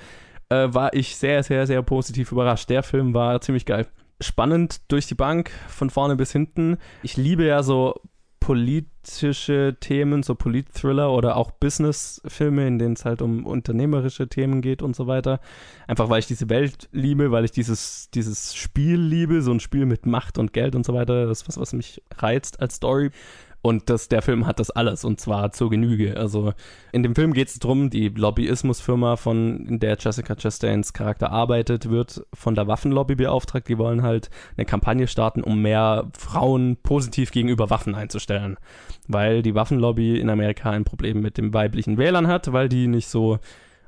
äh, war ich sehr, sehr, sehr positiv überrascht. Der Film war ziemlich geil. Spannend durch die Bank, von vorne bis hinten. Ich liebe ja so politische Themen, so Polit-Thriller oder auch Business-Filme, in denen es halt um unternehmerische Themen geht und so weiter. Einfach weil ich diese Welt liebe, weil ich dieses, dieses Spiel liebe, so ein Spiel mit Macht und Geld und so weiter. Das ist was, was mich reizt als Story. Und das, der Film hat das alles und zwar zur Genüge. Also in dem Film geht es darum, die Lobbyismusfirma, von in der Jessica Chastains Charakter arbeitet, wird von der Waffenlobby beauftragt. Die wollen halt eine Kampagne starten, um mehr Frauen positiv gegenüber Waffen einzustellen. Weil die Waffenlobby in Amerika ein Problem mit den weiblichen Wählern hat, weil die nicht so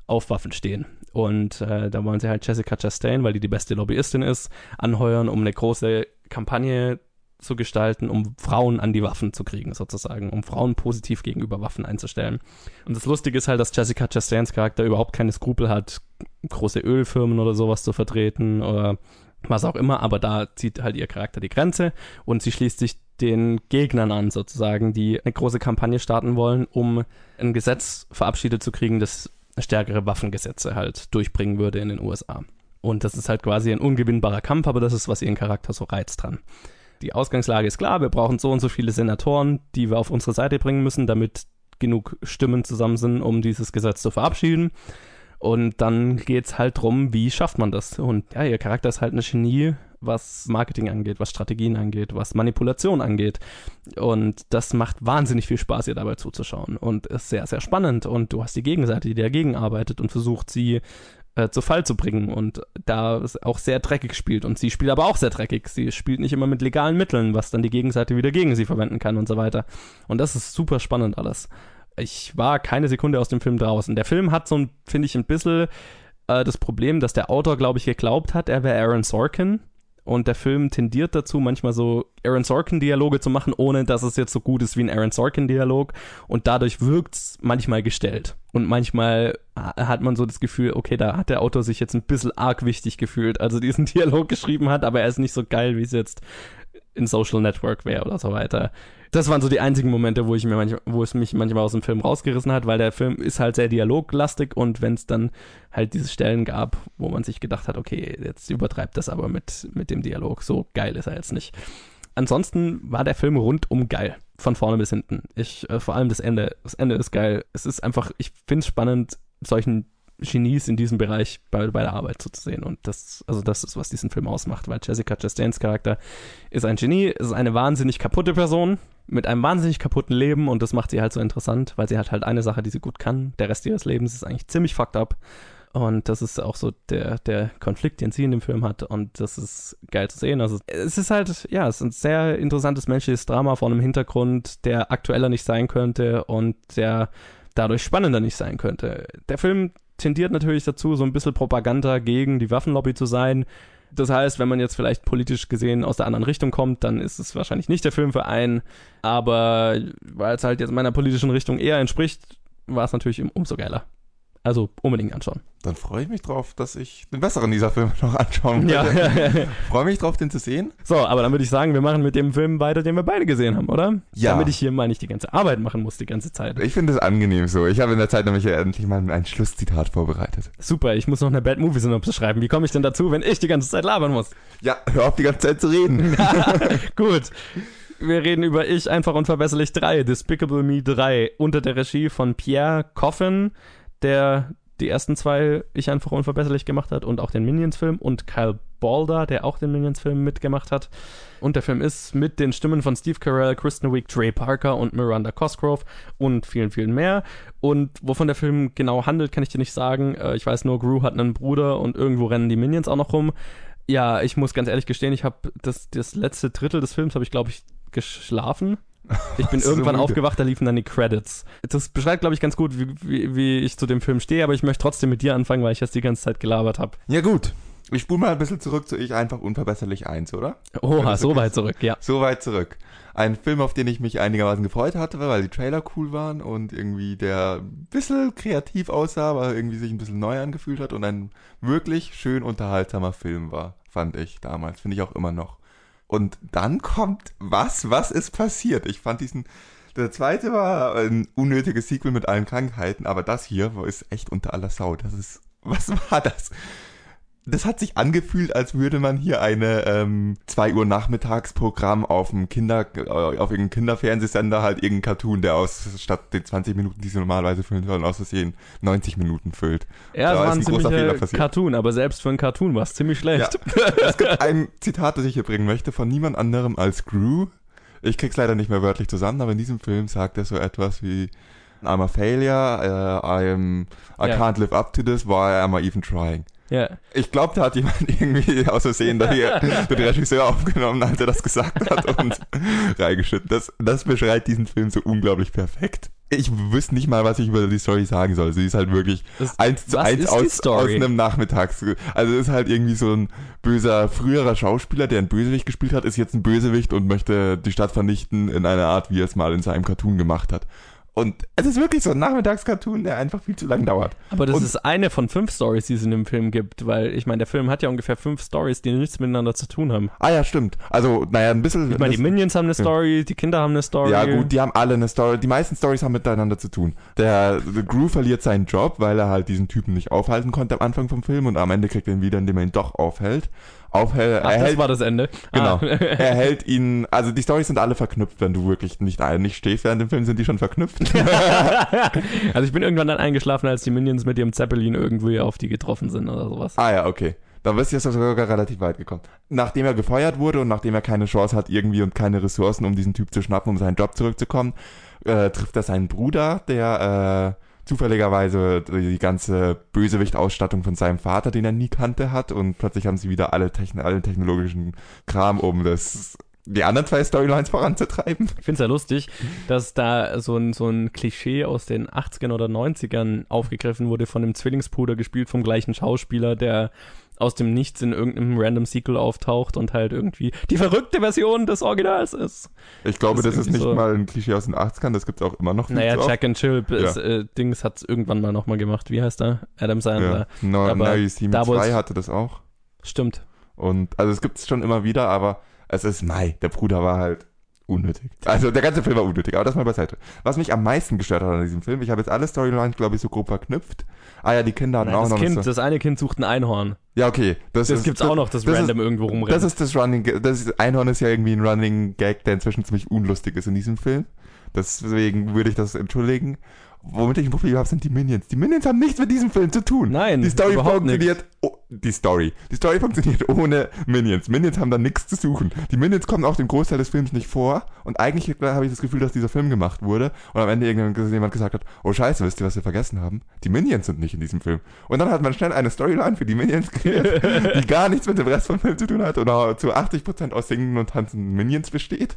auf Waffen stehen. Und äh, da wollen sie halt Jessica Chastain, weil die die beste Lobbyistin ist, anheuern, um eine große Kampagne zu gestalten, um Frauen an die Waffen zu kriegen, sozusagen, um Frauen positiv gegenüber Waffen einzustellen. Und das Lustige ist halt, dass Jessica Chastains Charakter überhaupt keine Skrupel hat, große Ölfirmen oder sowas zu vertreten oder was auch immer, aber da zieht halt ihr Charakter die Grenze und sie schließt sich den Gegnern an, sozusagen, die eine große Kampagne starten wollen, um ein Gesetz verabschiedet zu kriegen, das stärkere Waffengesetze halt durchbringen würde in den USA. Und das ist halt quasi ein ungewinnbarer Kampf, aber das ist, was ihren Charakter so reizt dran. Die Ausgangslage ist klar, wir brauchen so und so viele Senatoren, die wir auf unsere Seite bringen müssen, damit genug Stimmen zusammen sind, um dieses Gesetz zu verabschieden. Und dann geht's halt drum, wie schafft man das? Und ja, ihr Charakter ist halt eine Genie, was Marketing angeht, was Strategien angeht, was Manipulation angeht. Und das macht wahnsinnig viel Spaß, ihr dabei zuzuschauen. Und ist sehr, sehr spannend. Und du hast die Gegenseite, die dagegen arbeitet und versucht, sie äh, zu Fall zu bringen und da auch sehr dreckig spielt. Und sie spielt aber auch sehr dreckig. Sie spielt nicht immer mit legalen Mitteln, was dann die Gegenseite wieder gegen sie verwenden kann und so weiter. Und das ist super spannend alles ich war keine Sekunde aus dem Film draußen. Der Film hat so ein, finde ich, ein bisschen äh, das Problem, dass der Autor, glaube ich, geglaubt hat, er wäre Aaron Sorkin. Und der Film tendiert dazu, manchmal so Aaron Sorkin-Dialoge zu machen, ohne dass es jetzt so gut ist wie ein Aaron Sorkin-Dialog. Und dadurch wirkt es manchmal gestellt. Und manchmal hat man so das Gefühl, okay, da hat der Autor sich jetzt ein bisschen arg wichtig gefühlt, also diesen Dialog geschrieben hat, aber er ist nicht so geil, wie es jetzt in Social Network wäre oder so weiter. Das waren so die einzigen Momente, wo ich mir manchmal, wo es mich manchmal aus dem Film rausgerissen hat, weil der Film ist halt sehr dialoglastig und wenn es dann halt diese Stellen gab, wo man sich gedacht hat, okay, jetzt übertreibt das aber mit, mit dem Dialog, so geil ist er jetzt nicht. Ansonsten war der Film rundum geil, von vorne bis hinten. Ich, äh, vor allem das Ende, das Ende ist geil. Es ist einfach, ich finde es spannend, solchen Genies in diesem Bereich bei, bei der Arbeit so zu sehen. Und das, also das ist, was diesen Film ausmacht, weil Jessica Chastains Charakter ist ein Genie, ist eine wahnsinnig kaputte Person mit einem wahnsinnig kaputten Leben und das macht sie halt so interessant, weil sie hat halt eine Sache, die sie gut kann. Der Rest ihres Lebens ist eigentlich ziemlich fucked up. Und das ist auch so der, der Konflikt, den sie in dem Film hat. Und das ist geil zu sehen. Also es ist halt, ja, es ist ein sehr interessantes menschliches Drama vor einem Hintergrund, der aktueller nicht sein könnte und der dadurch spannender nicht sein könnte. Der Film tendiert natürlich dazu, so ein bisschen Propaganda gegen die Waffenlobby zu sein. Das heißt, wenn man jetzt vielleicht politisch gesehen aus der anderen Richtung kommt, dann ist es wahrscheinlich nicht der Film für einen. Aber weil es halt jetzt meiner politischen Richtung eher entspricht, war es natürlich umso geiler. Also unbedingt anschauen. Dann freue ich mich drauf, dass ich den besseren dieser Filme noch anschauen werde. Ja. freue mich drauf, den zu sehen. So, aber dann würde ich sagen, wir machen mit dem Film weiter, den wir beide gesehen haben, oder? Ja. Damit ich hier mal nicht die ganze Arbeit machen muss die ganze Zeit. Ich finde es angenehm so. Ich habe in der Zeit nämlich endlich mal ein Schlusszitat vorbereitet. Super, ich muss noch eine Bad Movie Synopsis schreiben. Wie komme ich denn dazu, wenn ich die ganze Zeit labern muss? Ja, hör auf die ganze Zeit zu reden. Gut wir reden über Ich einfach unverbesserlich 3, Despicable Me 3, unter der Regie von Pierre Coffin, der die ersten zwei Ich einfach unverbesserlich gemacht hat und auch den Minions-Film und Kyle Balder, der auch den Minions-Film mitgemacht hat. Und der Film ist mit den Stimmen von Steve Carell, Kristen Wiig, Trey Parker und Miranda Cosgrove und vielen, vielen mehr. Und wovon der Film genau handelt, kann ich dir nicht sagen. Äh, ich weiß nur, Gru hat einen Bruder und irgendwo rennen die Minions auch noch rum. Ja, ich muss ganz ehrlich gestehen, ich habe das, das letzte Drittel des Films habe ich, glaube ich, geschlafen. Ich bin irgendwann so aufgewacht, da liefen dann die Credits. Das beschreibt, glaube ich, ganz gut, wie, wie, wie, ich zu dem Film stehe, aber ich möchte trotzdem mit dir anfangen, weil ich jetzt die ganze Zeit gelabert habe. Ja, gut. Ich spule mal ein bisschen zurück zu Ich einfach unverbesserlich eins, oder? Oha, so weit zurück, ja. So weit zurück. Ein Film, auf den ich mich einigermaßen gefreut hatte, weil die Trailer cool waren und irgendwie der ein bisschen kreativ aussah, aber irgendwie sich ein bisschen neu angefühlt hat und ein wirklich schön unterhaltsamer Film war, fand ich damals. Finde ich auch immer noch. Und dann kommt was? Was ist passiert? Ich fand diesen. Der zweite war ein unnötiges Sequel mit allen Krankheiten, aber das hier ist echt unter aller Sau. Das ist. Was war das? Das hat sich angefühlt, als würde man hier eine ähm, 2 Uhr Nachmittagsprogramm auf dem Kinder, äh, auf irgendeinem Kinderfernsehsender halt irgendein Cartoon, der aus statt den 20 Minuten, die sie normalerweise füllen sollen, aus Versehen 90 Minuten füllt. Ja, das war ein, ein ziemlicher Cartoon, aber selbst für ein Cartoon war es ziemlich schlecht. Ja. es gibt ein Zitat, das ich hier bringen möchte, von niemand anderem als Gru. Ich krieg's leider nicht mehr wörtlich zusammen, aber in diesem Film sagt er so etwas wie I'm a failure, uh, I'm, I ja. can't live up to this, why am I even trying? Ja. Ich glaube, da hat jemand irgendwie aus Versehen da hier den Regisseur aufgenommen, als er das gesagt hat und reingeschüttet. Das, das beschreibt diesen Film so unglaublich perfekt. Ich wüsste nicht mal, was ich über die Story sagen soll. Sie ist halt wirklich das, eins zu eins aus, aus einem Nachmittags. Also es ist halt irgendwie so ein böser früherer Schauspieler, der einen Bösewicht gespielt hat, ist jetzt ein Bösewicht und möchte die Stadt vernichten in einer Art, wie er es mal in seinem Cartoon gemacht hat. Und es ist wirklich so ein Nachmittagscartoon, der einfach viel zu lang dauert. Aber das und ist eine von fünf Stories, die es in dem Film gibt, weil ich meine, der Film hat ja ungefähr fünf Stories, die nichts miteinander zu tun haben. Ah ja, stimmt. Also, naja, ein bisschen. Ich meine, die Minions haben eine Story, ja. die Kinder haben eine Story. Ja, gut, die haben alle eine Story. Die meisten Stories haben miteinander zu tun. Der The Gru verliert seinen Job, weil er halt diesen Typen nicht aufhalten konnte am Anfang vom Film und am Ende kriegt er ihn wieder, indem er ihn doch aufhält. Ach, er das hält, war das Ende. Genau. Ah. er hält ihn, also die Storys sind alle verknüpft, wenn du wirklich nicht, nicht stehst während dem Film, sind die schon verknüpft. also ich bin irgendwann dann eingeschlafen, als die Minions mit ihrem Zeppelin irgendwie auf die getroffen sind oder sowas. ah ja, okay. Da bist du jetzt sogar relativ weit gekommen. Nachdem er gefeuert wurde und nachdem er keine Chance hat irgendwie und keine Ressourcen, um diesen Typ zu schnappen, um seinen Job zurückzukommen, äh, trifft er seinen Bruder, der äh, zufälligerweise die ganze Bösewicht-Ausstattung von seinem Vater, den er nie kannte, hat und plötzlich haben sie wieder alle, Techn alle technologischen Kram, um das die anderen zwei Storylines voranzutreiben. Ich finde es ja lustig, dass da so ein, so ein Klischee aus den 80ern oder 90ern aufgegriffen wurde von dem Zwillingsbruder, gespielt vom gleichen Schauspieler, der aus dem Nichts in irgendeinem random Sequel auftaucht und halt irgendwie die verrückte Version des Originals ist. Ich glaube, Das das, ist nicht so- mal ein Klischee aus den 80ern, das gibt's auch immer noch. Naja. Jack and Chill Ja. ist, äh, Dings hat irgendwann mal nochmal gemacht. Wie heißt er? Adam Sandler. Ja. No, Aber Now You See Me da, wo 2 es- hatte das auch. Stimmt. Und also es gibt's schon immer wieder, aber es ist Mai. Der Bruder war halt unnötig. Also der ganze Film war unnötig, aber das mal beiseite. Was mich am meisten gestört hat an diesem Film, ich habe jetzt alle Storylines, glaube ich, so grob verknüpft. Ah ja, die Kinder hatten Nein, auch das, noch kind, so. das eine Kind sucht ein Einhorn. Ja, okay. Das, Das ist, gibt's auch noch, das, das random irgendwo Ist, rumrennt. das ist das Running, das ist, Einhorn ist ja irgendwie ein Running Gag, der inzwischen ziemlich unlustig ist in diesem Film. Deswegen würde ich das entschuldigen. Womit ich ein Problem habe, sind die Minions. Die Minions haben nichts mit diesem Film zu tun. Nein, die Story funktioniert. Oh, die Story. Die Story funktioniert ohne Minions. Minions haben da nichts zu suchen. Die Minions kommen auch den Großteil des Films nicht vor. Und eigentlich habe ich das Gefühl, dass dieser Film gemacht wurde. Und am Ende irgendjemand gesagt hat: Oh Scheiße, wisst ihr, was wir vergessen haben? Die Minions sind nicht in diesem Film. Und dann hat man schnell eine Storyline für die Minions kreiert, die gar nichts mit dem Rest vom Film zu tun hat. Oder zu 80% aus singenden und tanzenden Minions besteht.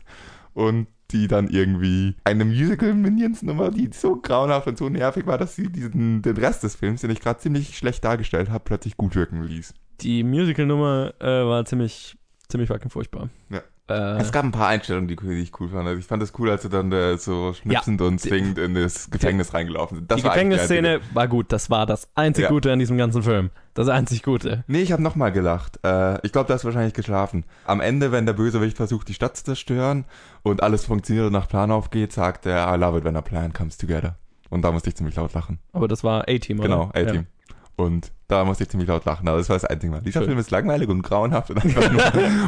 Und die dann irgendwie eine Musical-Minions-Nummer, die so grauenhaft und so nervig war, dass sie diesen, den Rest des Films, den ich gerade ziemlich schlecht dargestellt habe, plötzlich gut wirken ließ. Die Musical-Nummer äh, war ziemlich, ziemlich fucking furchtbar. Ja. Äh, Es gab ein paar Einstellungen, die, die ich cool fand. Also ich fand es cool, als sie dann äh, so schnipsend und zwingend in das Gefängnis reingelaufen sind. Das die Gefängnisszene war gut. Das war das einzig Ja. Gute an diesem ganzen Film. Das einzig Gute. Nee, ich habe nochmal gelacht. Äh, ich glaube, du hast wahrscheinlich geschlafen. Am Ende, wenn der Bösewicht versucht, die Stadt zu zerstören und alles funktioniert und nach Plan aufgeht, sagt er, I love it when a plan comes together. Und da musste ich ziemlich laut lachen. Aber das war A-Team, oder? Genau, A-Team. Und da musste ich ziemlich laut lachen. Aber das war das einzige Mal. Dieser Schön. Film ist langweilig und grauenhaft und einfach nur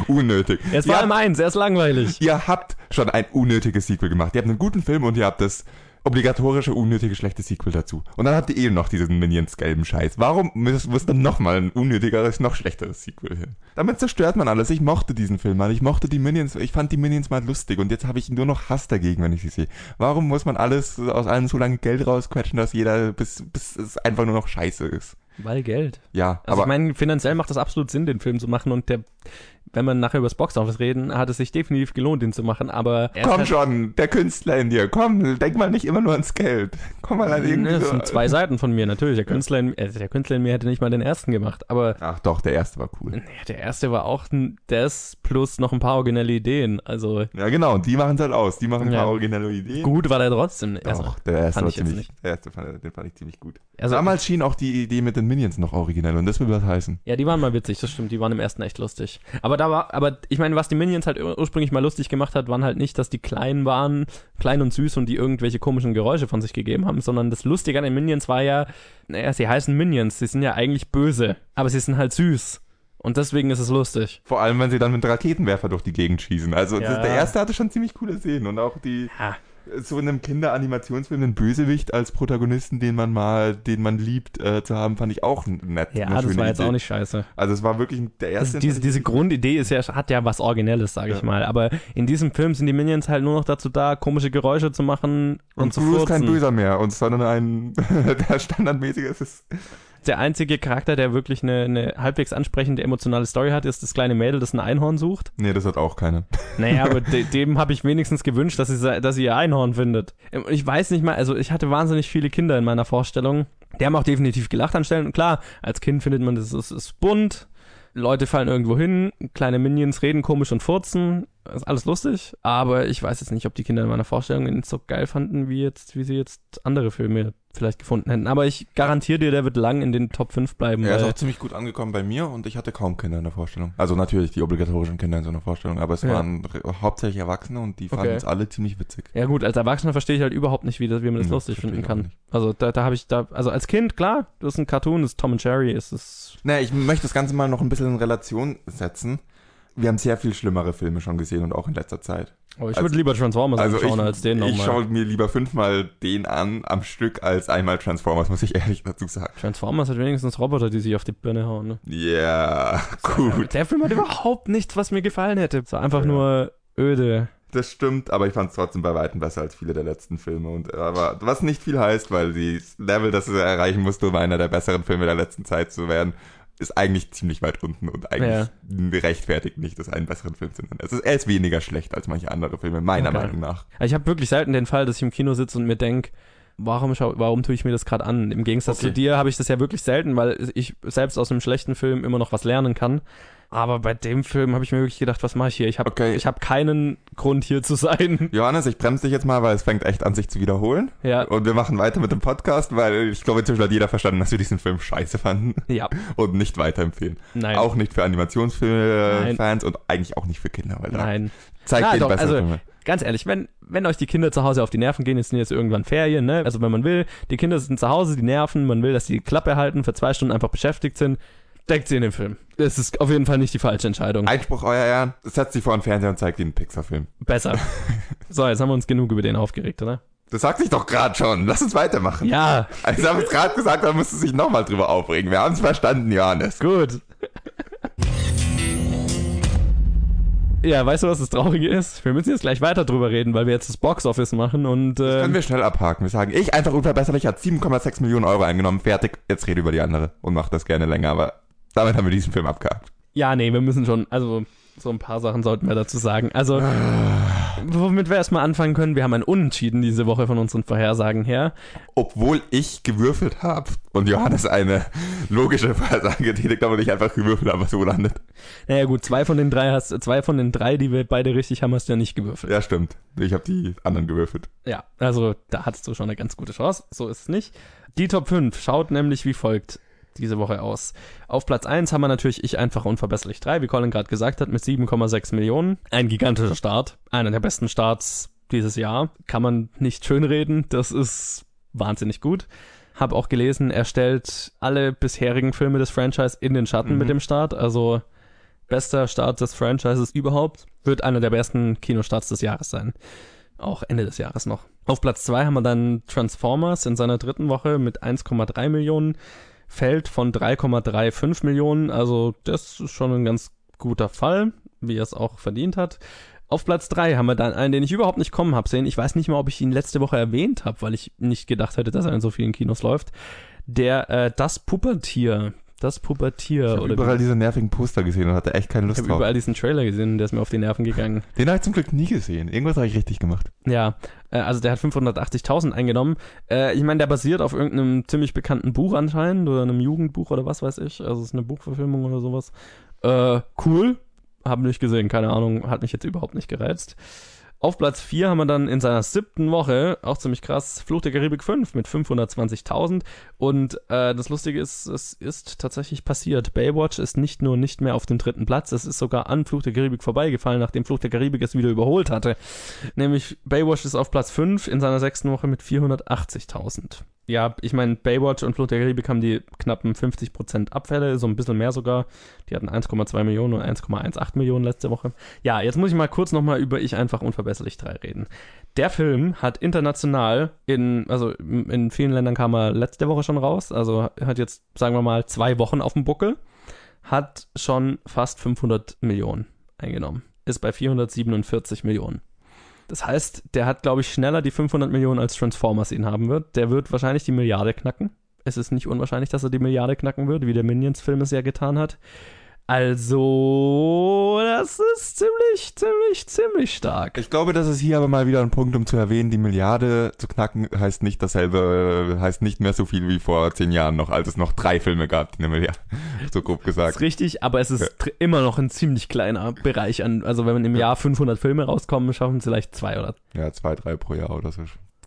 unnötig. Es war allem eins, er ist langweilig. ihr habt schon ein unnötiges Sequel gemacht. Ihr habt einen guten Film und ihr habt das obligatorische, unnötige, schlechte Sequel dazu. Und dann habt ihr eh noch diesen Minions-gelben Scheiß. Warum muss, muss dann nochmal ein unnötigeres, noch schlechteres Sequel hin? Damit zerstört man alles. Ich mochte diesen Film mal. Ich mochte die Minions. Ich fand die Minions mal lustig. Und jetzt habe ich nur noch Hass dagegen, wenn ich sie sehe. Warum muss man alles aus allen so lange Geld rausquetschen, dass jeder, bis, bis es einfach nur noch scheiße ist? Weil Geld. Ja, Also aber ich meine, finanziell macht das absolut Sinn, den Film zu machen und der, wenn wir nachher über das Boxoffice reden, hat es sich definitiv gelohnt, den zu machen, aber er komm halt- schon, der Künstler in dir. Komm, denk mal nicht immer nur ans Geld. Komm mal an irgendwie. Ne, Das so- sind zwei Seiten von mir, natürlich. Der Künstler, in, äh, der Künstler in mir hätte nicht mal den ersten gemacht, aber Ach doch, der erste war cool. der erste war auch ein- das plus noch ein paar originelle Ideen. Also Ja, genau, und die machen es halt aus. Die machen ein Ja. paar originelle Ideen. gut war der trotzdem. Also, Doch, der erste fand war ziemlich, nicht. der erste fand, den fand ich ziemlich gut. also, Damals schien auch die Idee mit den Minions noch originell und das will was heißen. Ja, die waren mal witzig, das stimmt. Die waren im ersten echt lustig. Aber da war, aber ich meine, was die Minions halt ur- ursprünglich mal lustig gemacht hat, waren halt nicht, dass die klein waren, klein und süß und die irgendwelche komischen Geräusche von sich gegeben haben, sondern das Lustige an den Minions war ja, naja, sie heißen Minions, sie sind ja eigentlich böse, aber sie sind halt süß. Und deswegen ist es lustig. Vor allem, wenn sie dann mit Raketenwerfer durch die Gegend schießen. Also Ja. das, der erste hatte schon ziemlich coole Szenen und auch die Ja. So in einem Kinderanimationsfilm einen Bösewicht als Protagonisten, den man mal, den man liebt, äh, zu haben, fand ich auch nett. Ja, das war jetzt Idee. auch nicht scheiße. Also es war wirklich der erste. diese, diese Grundidee ist ja, hat ja was Originelles, sage ich Ja. mal. Aber in diesem Film sind die Minions halt nur noch dazu da, komische Geräusche zu machen und, und zu Gru ist kein. Böser mehr, und sondern ein der standardmäßige ist es. Der einzige Charakter, der wirklich eine, eine halbwegs ansprechende emotionale Story hat, ist das kleine Mädel, das ein Einhorn sucht. Nee, das hat auch keine. Naja, aber de dem habe ich wenigstens gewünscht, dass sie, dass sie ihr Einhorn findet. Ich weiß nicht mal, also ich hatte wahnsinnig viele Kinder in meiner Vorstellung. Die haben auch definitiv gelacht an Stellen. Und klar, als Kind findet man, das ist, ist bunt. Leute fallen irgendwo hin, kleine Minions reden komisch und furzen. Ist alles lustig, aber ich weiß jetzt nicht, ob die Kinder in meiner Vorstellung ihn so geil fanden, wie jetzt, wie sie jetzt andere Filme vielleicht gefunden hätten. Aber ich garantiere dir, der wird lang in den Top 5 bleiben. Er ist auch ziemlich gut angekommen bei mir und ich hatte kaum Kinder in der Vorstellung. Also natürlich die obligatorischen Kinder in so einer Vorstellung, aber es Ja. waren re- hauptsächlich Erwachsene und die fanden Okay. es alle ziemlich witzig. Ja gut, als Erwachsener verstehe ich halt überhaupt nicht, wie, das, wie man das Ja, lustig finden kann. Also da, da habe ich da, also als Kind, klar, das ist ein Cartoon, das ist Tom und Jerry, ist es. Naja, ich möchte das Ganze mal noch ein bisschen in Relation setzen. Wir haben sehr viel schlimmere Filme schon gesehen und auch in letzter Zeit. Aber ich Also- würde lieber Transformers Also anschauen ich, als den ich nochmal. schaue mir lieber fünfmal den an am Stück als einmal Transformers, muss ich ehrlich dazu sagen. Transformers hat wenigstens Roboter, die sich auf die Birne hauen. Ne? Ja, gut, Der Film hat überhaupt nichts, was mir gefallen hätte. Es war einfach Ja. nur öde. das stimmt, aber ich fand es trotzdem bei Weitem besser als viele der letzten Filme. Und aber was nicht viel heißt, weil das Level, das es erreichen musste, um einer der besseren Filme der letzten Zeit zu werden, ist eigentlich ziemlich weit unten und eigentlich rechtfertigt nicht, das einen besseren Film zu nennen. Es ist, er ist weniger schlecht als manche andere Filme, meiner Okay. Meinung nach. Also Ich habe wirklich selten den Fall, dass ich im Kino sitze und mir denke, warum, schau, warum tue ich mir das gerade an? Im Gegensatz Okay. zu dir habe ich das ja wirklich selten, weil ich selbst aus einem schlechten Film immer noch was lernen kann. Aber bei dem Film habe ich mir wirklich gedacht, was mache ich hier? Ich habe Okay. ich hab keinen Grund hier zu sein. Johannes, ich bremse dich jetzt mal, weil es fängt echt an, sich zu wiederholen. Ja, Und wir machen weiter mit dem Podcast, weil ich glaube, inzwischen hat jeder verstanden, dass wir diesen Film scheiße fanden ja, und nicht weiterempfehlen. nein. Auch nicht für. Animationsfilme-Fans und eigentlich auch nicht für Kinder, weil da Nein. zeigt Na, den doch, bessere also- Filme. Ganz ehrlich, wenn, wenn euch die Kinder zu Hause auf die Nerven gehen, jetzt sind jetzt irgendwann Ferien, ne? Also wenn man will, die Kinder sind zu Hause, die nerven, man will, dass die Klappe halten, für zwei Stunden einfach beschäftigt sind, deckt sie in den Film. Das ist auf jeden Fall nicht die falsche Entscheidung. Einspruch, euer Ehren, setzt sich vor den Fernseher und zeigt ihnen einen Pixar-Film. Besser. so, jetzt haben wir uns genug über den aufgeregt, oder? Das sagt sich doch gerade schon. Lass uns weitermachen. Ja, Also, ich habe es gerade gesagt, da musst du sich nochmal drüber aufregen. Wir haben es verstanden, Johannes. gut. Ja, weißt du, was das Traurige ist? Wir müssen jetzt gleich weiter drüber reden, weil wir jetzt das Box-Office machen und Können äh, wir schnell abhaken. Wir sagen, ich einfach unverbesserlich hat 7,6 Millionen Euro eingenommen. Fertig. Jetzt rede über die andere und mach das gerne länger. Aber damit haben wir diesen Film abgehakt. ja, nee, wir müssen schon, also so ein paar Sachen sollten wir dazu sagen. Also, womit wir erstmal anfangen können, wir haben ein Unentschieden diese Woche von unseren Vorhersagen her. Obwohl ich gewürfelt habe und Johannes eine logische Versage getätigt hat und ich einfach gewürfelt habe, was so landet. Naja gut, zwei von den drei hast, zwei von den drei, die wir beide richtig haben, hast du ja nicht gewürfelt. Ja, stimmt. Ich habe die anderen gewürfelt. Ja, also da hattest du schon eine ganz gute Chance. So ist es nicht. Die Top 5 schaut nämlich wie folgt diese Woche aus. Auf Platz 1 haben wir natürlich Ich einfach unverbesserlich 3, wie Colin gerade gesagt hat, mit 7,6 Millionen. Ein gigantischer Start. Einer der besten Starts dieses Jahr. Kann man nicht schönreden. Das ist wahnsinnig gut. Hab auch gelesen, er stellt alle bisherigen Filme des Franchise in den Schatten Mhm. mit dem Start. Also bester Start des Franchises überhaupt. Wird einer der besten Kinostarts des Jahres sein. Auch Ende des Jahres noch. Auf Platz 2 haben wir dann Transformers in seiner dritten Woche mit 1,3 Millionen. Fällt von 3,35 Millionen. Also das ist schon ein ganz guter Fall, wie er es auch verdient hat. Auf Platz 3 haben wir dann einen, den ich überhaupt nicht kommen habe sehen. Ich weiß nicht mal, ob ich ihn letzte Woche erwähnt habe, weil ich nicht gedacht hätte, dass er in so vielen Kinos läuft. Der äh, Das Pubertier. Das Pubertier. Ich habe überall diese nervigen Poster gesehen und hatte echt keine ich Lust habe drauf. überall diesen Trailer gesehen, der ist mir auf die Nerven gegangen. Den habe ich zum Glück nie gesehen. Irgendwas habe ich richtig gemacht. Ja, äh, also der hat 580.000 eingenommen. Äh, ich meine, der basiert auf irgendeinem ziemlich bekannten Buch anscheinend oder einem Jugendbuch oder was weiß ich. Also es ist eine Buchverfilmung oder sowas. Äh, cool. Hab nicht gesehen, keine Ahnung, hat mich jetzt überhaupt nicht gereizt. Auf Platz 4 haben wir dann in seiner siebten Woche, auch ziemlich krass, Fluch der Karibik 5 mit 520.000. Und äh, das Lustige ist, es ist tatsächlich passiert. Baywatch ist nicht nur nicht mehr auf dem dritten Platz, es ist sogar an Fluch der Karibik vorbeigefallen, nachdem Fluch der Karibik es wieder überholt hatte. Nämlich Baywatch ist auf Platz 5 in seiner sechsten Woche mit 480.000. Ja, ich meine, Baywatch und Fluch der Karibik haben die knappen 50% Abfälle, so ein bisschen mehr sogar. Die hatten 1,2 Millionen und 1,18 Millionen letzte Woche. Ja, jetzt muss ich mal kurz nochmal über Ich einfach unverbesserlich 3 reden. Der Film hat international in, also in vielen Ländern kam er letzte Woche schon raus, also hat jetzt, sagen wir mal, zwei Wochen auf dem Buckel, hat schon fast 500 Millionen eingenommen. Ist bei 447 Millionen. Das heißt, der hat, glaube ich, schneller die 500 Millionen als Transformers ihn haben wird. Der wird wahrscheinlich die Milliarde knacken. Es ist nicht unwahrscheinlich, dass er die Milliarde knacken wird, wie der Minions-Film es ja getan hat. Also, das ist ziemlich, ziemlich, ziemlich stark. Ich glaube, das ist hier aber mal wieder ein Punkt, um zu erwähnen, die Milliarde zu knacken heißt nicht dasselbe, heißt nicht mehr so viel wie vor zehn Jahren noch, als es noch drei Filme gab, die eine Milliarde, so grob Das gesagt. ist richtig, aber es ist tr- immer noch ein ziemlich kleiner Bereich an. Also, wenn man im Jahr 500 Filme rauskommen, schaffen es vielleicht zwei oder Ja, zwei, drei pro Jahr oder so.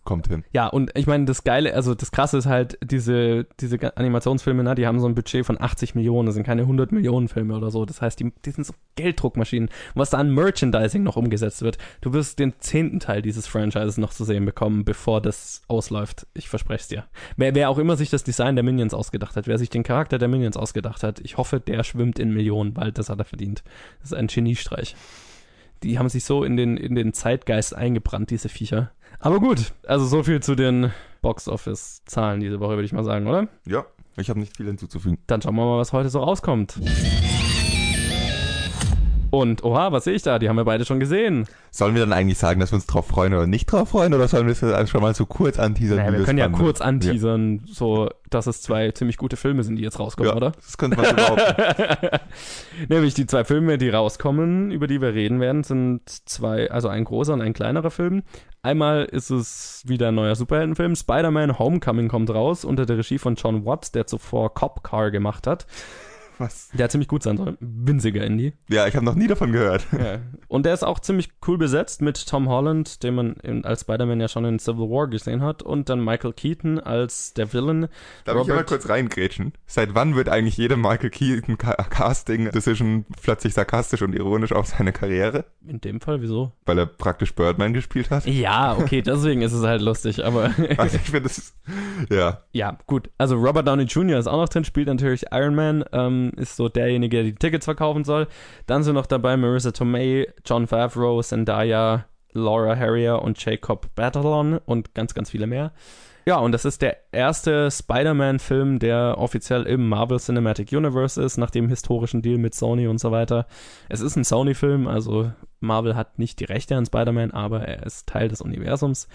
Kommt hin. Ja, und ich meine, das Geile, also das Krasse ist halt, diese, diese Animationsfilme, ne, die haben so ein Budget von 80 Millionen, das sind keine 100 Millionen Filme oder so. Das heißt, die, die sind so Gelddruckmaschinen. Was da an Merchandising noch umgesetzt wird, du wirst den zehnten Teil dieses Franchises noch zu sehen bekommen, bevor das ausläuft. Ich verspreche es dir. Wer, wer auch immer sich das Design der Minions ausgedacht hat, wer sich den Charakter der Minions ausgedacht hat, ich hoffe, der schwimmt in Millionen, weil das hat er verdient. Das ist ein Geniestreich. Die haben sich so in den, in den Zeitgeist eingebrannt, diese Viecher. Aber gut, also so viel zu den Box-Office-Zahlen diese Woche, würde ich mal sagen, oder? Ja, ich habe nicht viel hinzuzufügen. Dann schauen wir mal, was heute so rauskommt. Und, oha, was sehe ich da? Die haben wir beide schon gesehen. Sollen wir dann eigentlich sagen, dass wir uns drauf freuen oder nicht drauf freuen oder sollen wir es schon mal so kurz anteasern? Naja, wir können ja kurz anteasern, so, dass es zwei ziemlich gute Filme sind, die jetzt rauskommen, Ja, oder? das könnte man so behaupten. Nämlich die zwei Filme, die rauskommen, über die wir reden werden, sind zwei, also ein großer und ein kleinerer Film. Einmal ist es wieder ein neuer Superheldenfilm. Spider-Man Homecoming kommt raus unter der Regie von John Watts, der zuvor Cop Car gemacht hat. Was? Der ziemlich gut sein soll. Winziger Indie. Ja, ich habe noch nie davon gehört. Ja. Und der ist auch ziemlich cool besetzt mit Tom Holland, den man in, als Spider-Man ja schon in Civil War gesehen hat, und dann Michael Keaton als der Villain. Darf ich mal Robert- kurz reingrätschen? Seit wann wird eigentlich jede Michael Keaton Ca- Casting Decision plötzlich sarkastisch und ironisch auf seine Karriere? In dem Fall, wieso? Weil er praktisch Birdman gespielt hat? Ja, okay, deswegen ist es halt lustig, aber Also ich finde ist, ja, ja, gut. Also Robert Downey Jr. ist auch noch drin, spielt natürlich Iron Man, ähm, ist so derjenige, der die Tickets verkaufen soll. Dann sind noch dabei Marissa Tomei, John Favreau, Zendaya, Laura Harrier und Jacob Batalon und ganz, ganz viele mehr. Ja, und das ist der erste Spider-Man-Film, der offiziell im Marvel Cinematic Universe ist, nach dem historischen Deal mit Sony und so weiter. Es ist ein Sony-Film, also Marvel hat nicht die Rechte an Spider-Man, aber er ist Teil des Universums.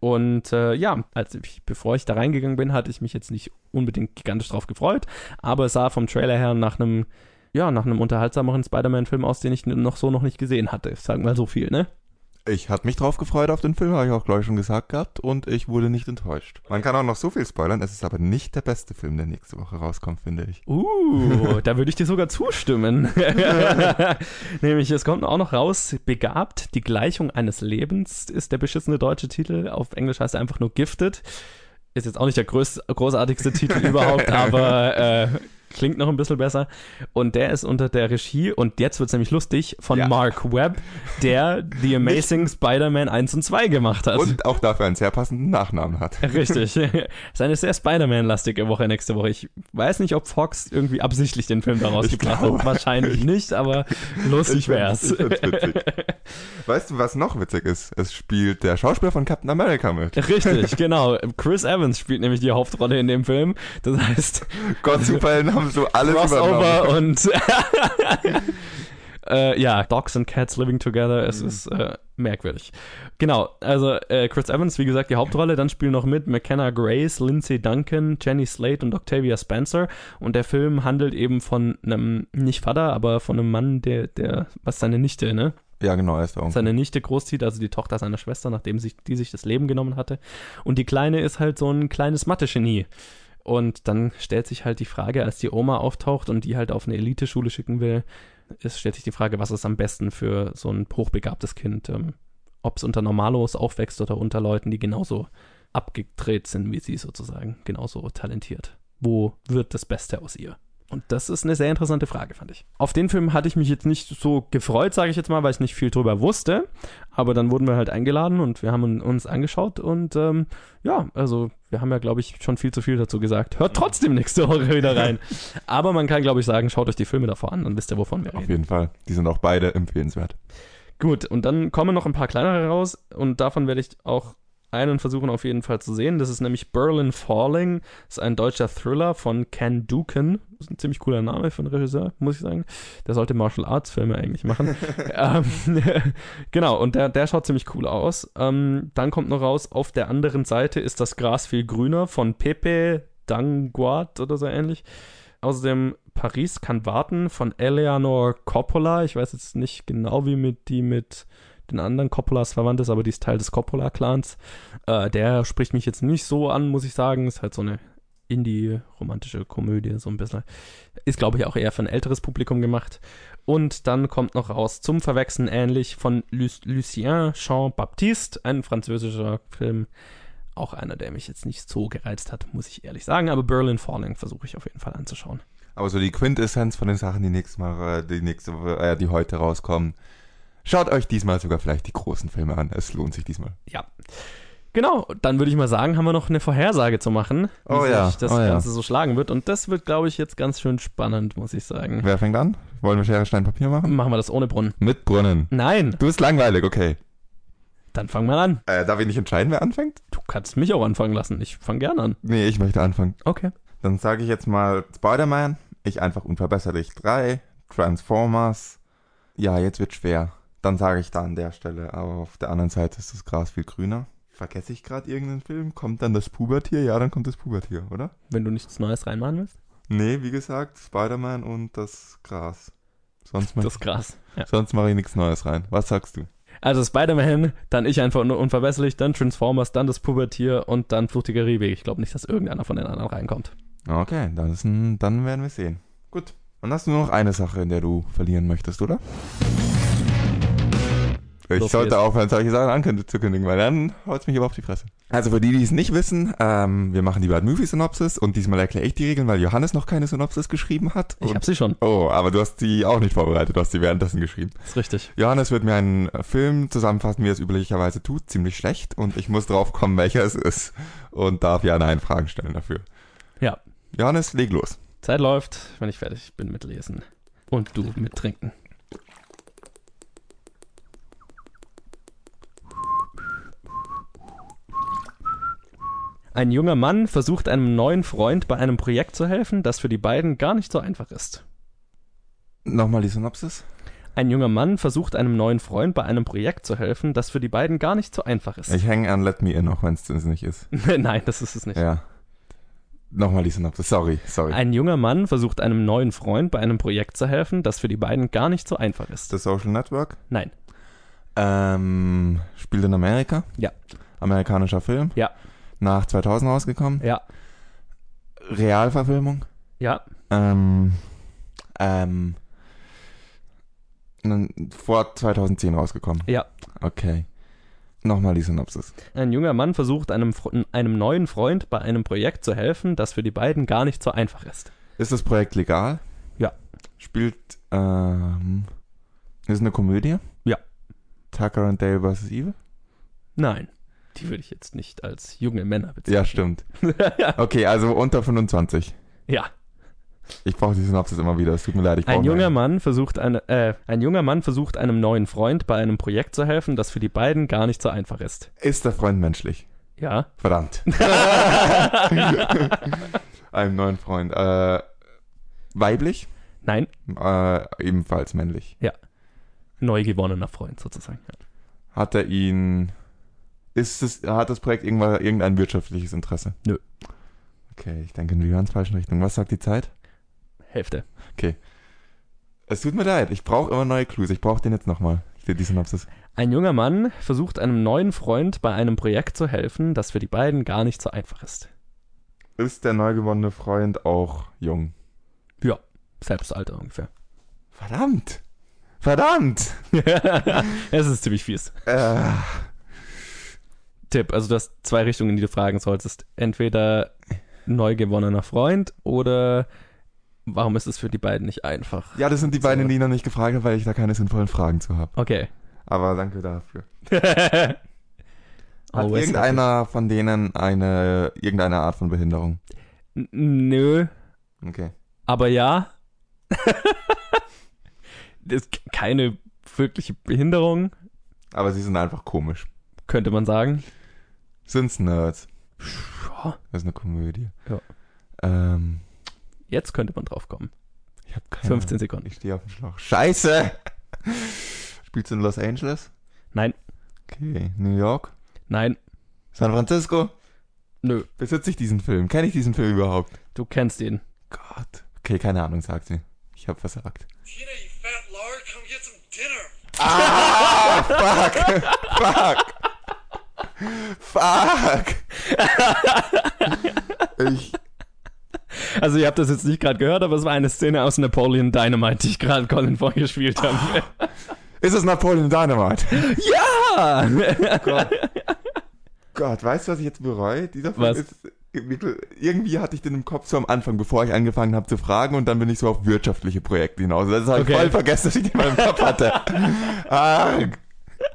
Und äh, ja, als ich, bevor ich da reingegangen bin, hatte ich mich jetzt nicht unbedingt gigantisch drauf gefreut, aber es sah vom Trailer her nach einem, ja, nach einem unterhaltsameren Spider-Man-Film aus, den ich noch so noch nicht gesehen hatte. Ich sag mal so viel, ne? Ich hatte mich drauf gefreut auf den Film, habe ich auch glaube ich schon gesagt gehabt und ich wurde nicht enttäuscht. Man kann auch noch so viel spoilern, es ist aber nicht der beste Film, der nächste Woche rauskommt, finde ich. Uh, da würde ich dir sogar zustimmen. Nämlich, es kommt auch noch raus, Begabt, die Gleichung eines Lebens ist der beschissene deutsche Titel. Auf Englisch heißt er einfach nur Gifted. Ist jetzt auch nicht der großartigste Titel überhaupt, aber äh, klingt noch ein bisschen besser. Und der ist unter der Regie, und jetzt wird es nämlich lustig, von Ja. Mark Webb, der The Amazing Spider-Man 1 und 2 gemacht hat. Und auch dafür einen sehr passenden Nachnamen hat. Richtig. ist eine sehr Spider-Man-lastige Woche nächste Woche. Ich weiß nicht, ob Fox irgendwie absichtlich den Film daraus gebracht hat. Wahrscheinlich nicht, aber lustig wär's. Weißt du, was noch witzig ist? Es spielt der Schauspieler von Captain America mit. Richtig, genau. Chris Evans spielt nämlich die Hauptrolle in dem Film. Das heißt, Gott, haben so alles Crossover und äh, ja, Dogs and Cats living together. Es ist äh, merkwürdig. Genau, also äh, Chris Evans, wie gesagt, die Hauptrolle. Dann spielen noch mit McKenna Grace, Lindsay Duncan, Jenny Slate und Octavia Spencer. Und der Film handelt eben von einem, nicht Vater, aber von einem Mann, der, der, was seine Nichte, ne? Ja, genau, er ist der Onkel. seine Nichte großzieht, also die Tochter seiner Schwester, nachdem sich, die sich das Leben genommen hatte. Und die Kleine ist halt so ein kleines Mathe-Genie. Und dann stellt sich halt die Frage, als die Oma auftaucht und die halt auf eine Eliteschule schicken will, es stellt sich die Frage, was ist am besten für so ein hochbegabtes Kind? Ähm, Ob es unter Normalos aufwächst oder unter Leuten, die genauso abgedreht sind wie sie sozusagen, genauso talentiert. Wo wird das Beste aus ihr? Und das ist eine sehr interessante Frage, fand ich. Auf den Film hatte ich mich jetzt nicht so gefreut, sage ich jetzt mal, weil ich nicht viel drüber wusste. Aber dann wurden wir halt eingeladen und wir haben uns angeschaut und ähm, ja, also wir haben ja, glaube ich, schon viel zu viel dazu gesagt. Hört trotzdem nächste Woche wieder rein. Aber man kann, glaube ich, sagen, schaut euch die Filme davor an, dann wisst ihr, wovon wir Auf reden. jeden Fall. Die sind auch beide empfehlenswert. Gut, und dann kommen noch ein paar kleinere raus und davon werde ich auch einen versuchen auf jeden Fall zu sehen. Das ist nämlich Berlin Falling. Das ist ein deutscher Thriller von Ken Duken. Das ist ein ziemlich cooler Name für einen Regisseur, muss ich sagen. Der sollte Martial Arts Filme eigentlich machen. ähm, genau, und der, der schaut ziemlich cool aus. Ähm, dann kommt noch raus, auf der anderen Seite ist das Gras viel grüner von Pepe Danguat oder so ähnlich. Außerdem Paris kann warten von Eleanor Coppola. Ich weiß jetzt nicht genau, wie mit die mit den anderen Coppolas verwandt ist, aber die ist Teil des Coppola-Clans. Äh, der spricht mich jetzt nicht so an, muss ich sagen. Ist halt so eine Indie-romantische Komödie, so ein bisschen. Ist, glaube ich, auch eher für ein älteres Publikum gemacht. Und dann kommt noch raus, zum Verwechseln ähnlich, von Lu Lucien Jean-Baptiste, ein französischer Film. Auch einer, der mich jetzt nicht so gereizt hat, muss ich ehrlich sagen. Aber Berlin Falling versuche ich auf jeden Fall anzuschauen. Aber so die Quintessenz von den Sachen, die nächstes Mal, äh, die nächste, äh, die heute rauskommen. Schaut euch diesmal sogar vielleicht die großen Filme an. Es lohnt sich diesmal. Ja. Genau, dann würde ich mal sagen, haben wir noch eine Vorhersage zu machen, wie Oh sich ja, das oh ja. Ganze so schlagen wird. Und das wird, glaube ich, jetzt ganz schön spannend, muss ich sagen. Wer fängt an? Wollen wir Schere, Stein, Papier machen? Machen wir das ohne Brunnen. Mit Brunnen. Nein, Du bist langweilig, okay. dann fang mal an. Äh, darf ich nicht entscheiden, wer anfängt? Du kannst mich auch anfangen lassen. Ich fange gerne an. Nee, ich möchte anfangen. Okay. Dann sage ich jetzt mal Spider-Man, ich einfach unverbesserlich 3, Transformers. Ja, jetzt wird schwer. Dann sage ich da an der Stelle, aber auf der anderen Seite ist das Gras viel grüner. Vergesse ich gerade irgendeinen Film? Kommt dann das Pubertier? Ja, dann kommt das Pubertier, oder? Wenn du nichts Neues reinmachen willst. Nee, wie gesagt, Spider-Man und das Gras. Sonst Das Gras. Ja. sonst mache ich nichts Neues rein. Was sagst du? Also Spider-Man, dann ich einfach nur unverbesserlich, dann Transformers, dann das Pubertier und dann Flucht Karibik. Ich glaube nicht, dass irgendeiner von den anderen reinkommt. Okay, dann, ist ein, dann werden wir sehen. Gut. Dann hast du nur noch eine Sache, in der du verlieren möchtest, oder? Ich sollte aufhören, solche Sachen ankündigen, weil dann haut's mich aber auf die Fresse. Also für die, die es nicht wissen, ähm, wir machen die Bad Movie Synopsis und diesmal erkläre ich die Regeln, weil Johannes noch keine Synopsis geschrieben hat. Ich habe sie schon. oh, aber du hast die auch nicht vorbereitet, du hast die währenddessen geschrieben. ist richtig. Johannes wird mir einen Film zusammenfassen, wie er es üblicherweise tut, ziemlich schlecht und ich muss drauf kommen, welcher es ist und darf ja nein Fragen stellen dafür. Ja. Johannes, leg los. Zeit läuft, wenn ich fertig bin mit Lesen. Und du mit Trinken. Ein junger Mann versucht einem neuen Freund bei einem Projekt zu helfen, das für die beiden gar nicht so einfach ist. Nochmal die Synopsis. Ein junger Mann versucht einem neuen Freund bei einem Projekt zu helfen, das für die beiden gar nicht so einfach ist. Ich hänge an Let Me In, auch wenn es das nicht ist. Nein, das ist es nicht. Ja. Nochmal die Synopsis. Sorry, sorry. Ein junger Mann versucht einem neuen Freund bei einem Projekt zu helfen, das für die beiden gar nicht so einfach ist. The Social Network. Nein. Ähm, spielt in Amerika. Ja. Amerikanischer Film. Ja. Nach 2000 rausgekommen. Ja. Realverfilmung. Ja. Ähm, ähm, vor 2010 rausgekommen. Ja. Okay. Nochmal die Synopsis. Ein junger Mann versucht einem, einem neuen Freund bei einem Projekt zu helfen, das für die beiden gar nicht so einfach ist. Ist das Projekt legal? Ja. Spielt, ähm, ist eine Komödie? Ja. Tucker and Dale vs. Evil? Nein. Die würde ich jetzt nicht als junge Männer bezeichnen. Ja, stimmt. Okay, also unter 25. ja. Ich brauche die Synopsis immer wieder. Es tut mir leid. Ich Ein brauche junger eine. Mann versucht eine, äh, ein junger Mann versucht einem neuen Freund bei einem Projekt zu helfen, das für die beiden gar nicht so einfach ist. Ist der Freund menschlich? Ja. Verdammt. Einem neuen Freund. Äh, weiblich? Nein. Äh, ebenfalls männlich. Neu gewonnener Freund sozusagen. Ja. Hat er ihn. Ist es, hat das Projekt irgendwann irgendein wirtschaftliches Interesse? Nö. Okay, ich denke in die ganz falschen Richtung. Was sagt die Zeit? Hälfte. Es tut mir leid, ich brauche immer neue Clues. Ich brauche den jetzt nochmal. Die Synopsis. Ein junger Mann versucht einem neuen Freund bei einem Projekt zu helfen, das für die beiden gar nicht so einfach ist. Ist der neu gewonnene Freund auch jung? Ja. Selbst Alter ungefähr. Verdammt! Verdammt! es ist ziemlich fies. Äh, Tipp, also du hast zwei Richtungen, die du fragen solltest. Entweder neu gewonnener Freund oder warum ist es für die beiden nicht einfach? ja, das sind die beiden, die ich noch nicht gefragt habe, weil ich da keine sinnvollen Fragen zu habe. Okay. Aber danke dafür. Hat Hat irgendeiner von denen eine irgendeine Art von Behinderung? Nö, Okay. aber ja. das ist keine wirkliche Behinderung, Aber sie sind einfach komisch. könnte man sagen. Sind's Nerds? Ja, Das ist eine Komödie. Ja. Ähm, Jetzt könnte man drauf kommen. ich habe keine 15 Sekunden. Ich stehe auf dem Schlauch. Scheiße! Spielst du in Los Angeles? Nein, Okay. New York? nein, San Francisco? nö. Besitze ich diesen Film? Kenne ich diesen Film überhaupt? Du kennst ihn. Gott. Okay, keine Ahnung, sagt sie. Ich habe versagt. Tina, you fat lard, come get some dinner. Ah, fuck. fuck. Ich, Also ihr habt das jetzt nicht gerade gehört, aber es war eine Szene aus Napoleon Dynamite, die ich gerade Colin vorgespielt habe. ist es Napoleon Dynamite? ja! Gott. Gott, weißt du, was ich jetzt bereue? Dieser Film Was? ist irgendwie hatte ich den im Kopf so am Anfang, bevor ich angefangen habe zu fragen und dann bin ich so auf wirtschaftliche Projekte hinaus. Das habe Okay. ich voll vergessen, dass ich den mal im Kopf hatte. ah,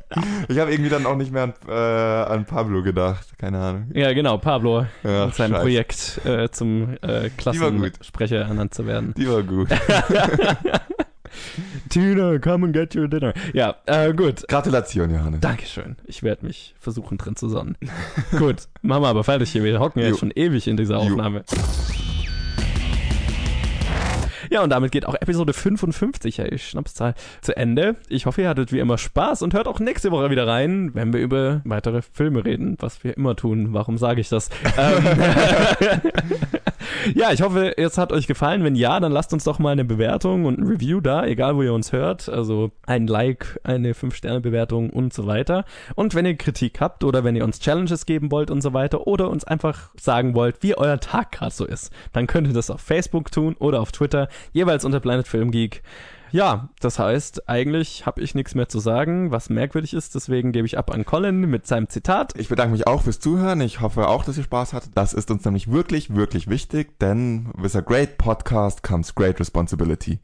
ich habe irgendwie dann auch nicht mehr an, äh, an Pablo gedacht. Keine Ahnung. Ja, genau, Pablo Ja, und sein scheiße. Projekt äh, zum äh, Klassensprecher ernannt zu werden. Die war gut. Tina, come and get your dinner. Ja, äh, gut. Gratulation, Johannes. Dankeschön. Ich werde mich versuchen, drin zu sonnen. Gut, machen wir aber fertig hier. Wir hocken ja Jo. schon ewig in dieser Jo. Ja, und damit geht auch Episode 55, hey, Schnapszahl, zu Ende. Ich hoffe, ihr hattet wie immer Spaß und hört auch nächste Woche wieder rein, wenn wir über weitere Filme reden, was wir immer tun. Warum sage ich das? ähm, ja, ich hoffe, es hat euch gefallen. Wenn ja, dann lasst uns doch mal eine Bewertung und ein Review da, egal wo ihr uns hört. Also ein Like, eine 5-Sterne-Bewertung und so weiter. Und wenn ihr Kritik habt oder wenn ihr uns Challenges geben wollt und so weiter oder uns einfach sagen wollt, wie euer Tag gerade so ist, dann könnt ihr das auf Facebook tun oder auf Twitter, jeweils unter Planet Film Geek. Ja, das heißt, eigentlich habe ich nichts mehr zu sagen, was merkwürdig ist. Deswegen gebe ich ab an Colin mit seinem Zitat. Ich bedanke mich auch fürs Zuhören. Ich hoffe auch, dass ihr Spaß hattet. Das ist uns nämlich wirklich, wirklich wichtig, denn with a great podcast comes great responsibility.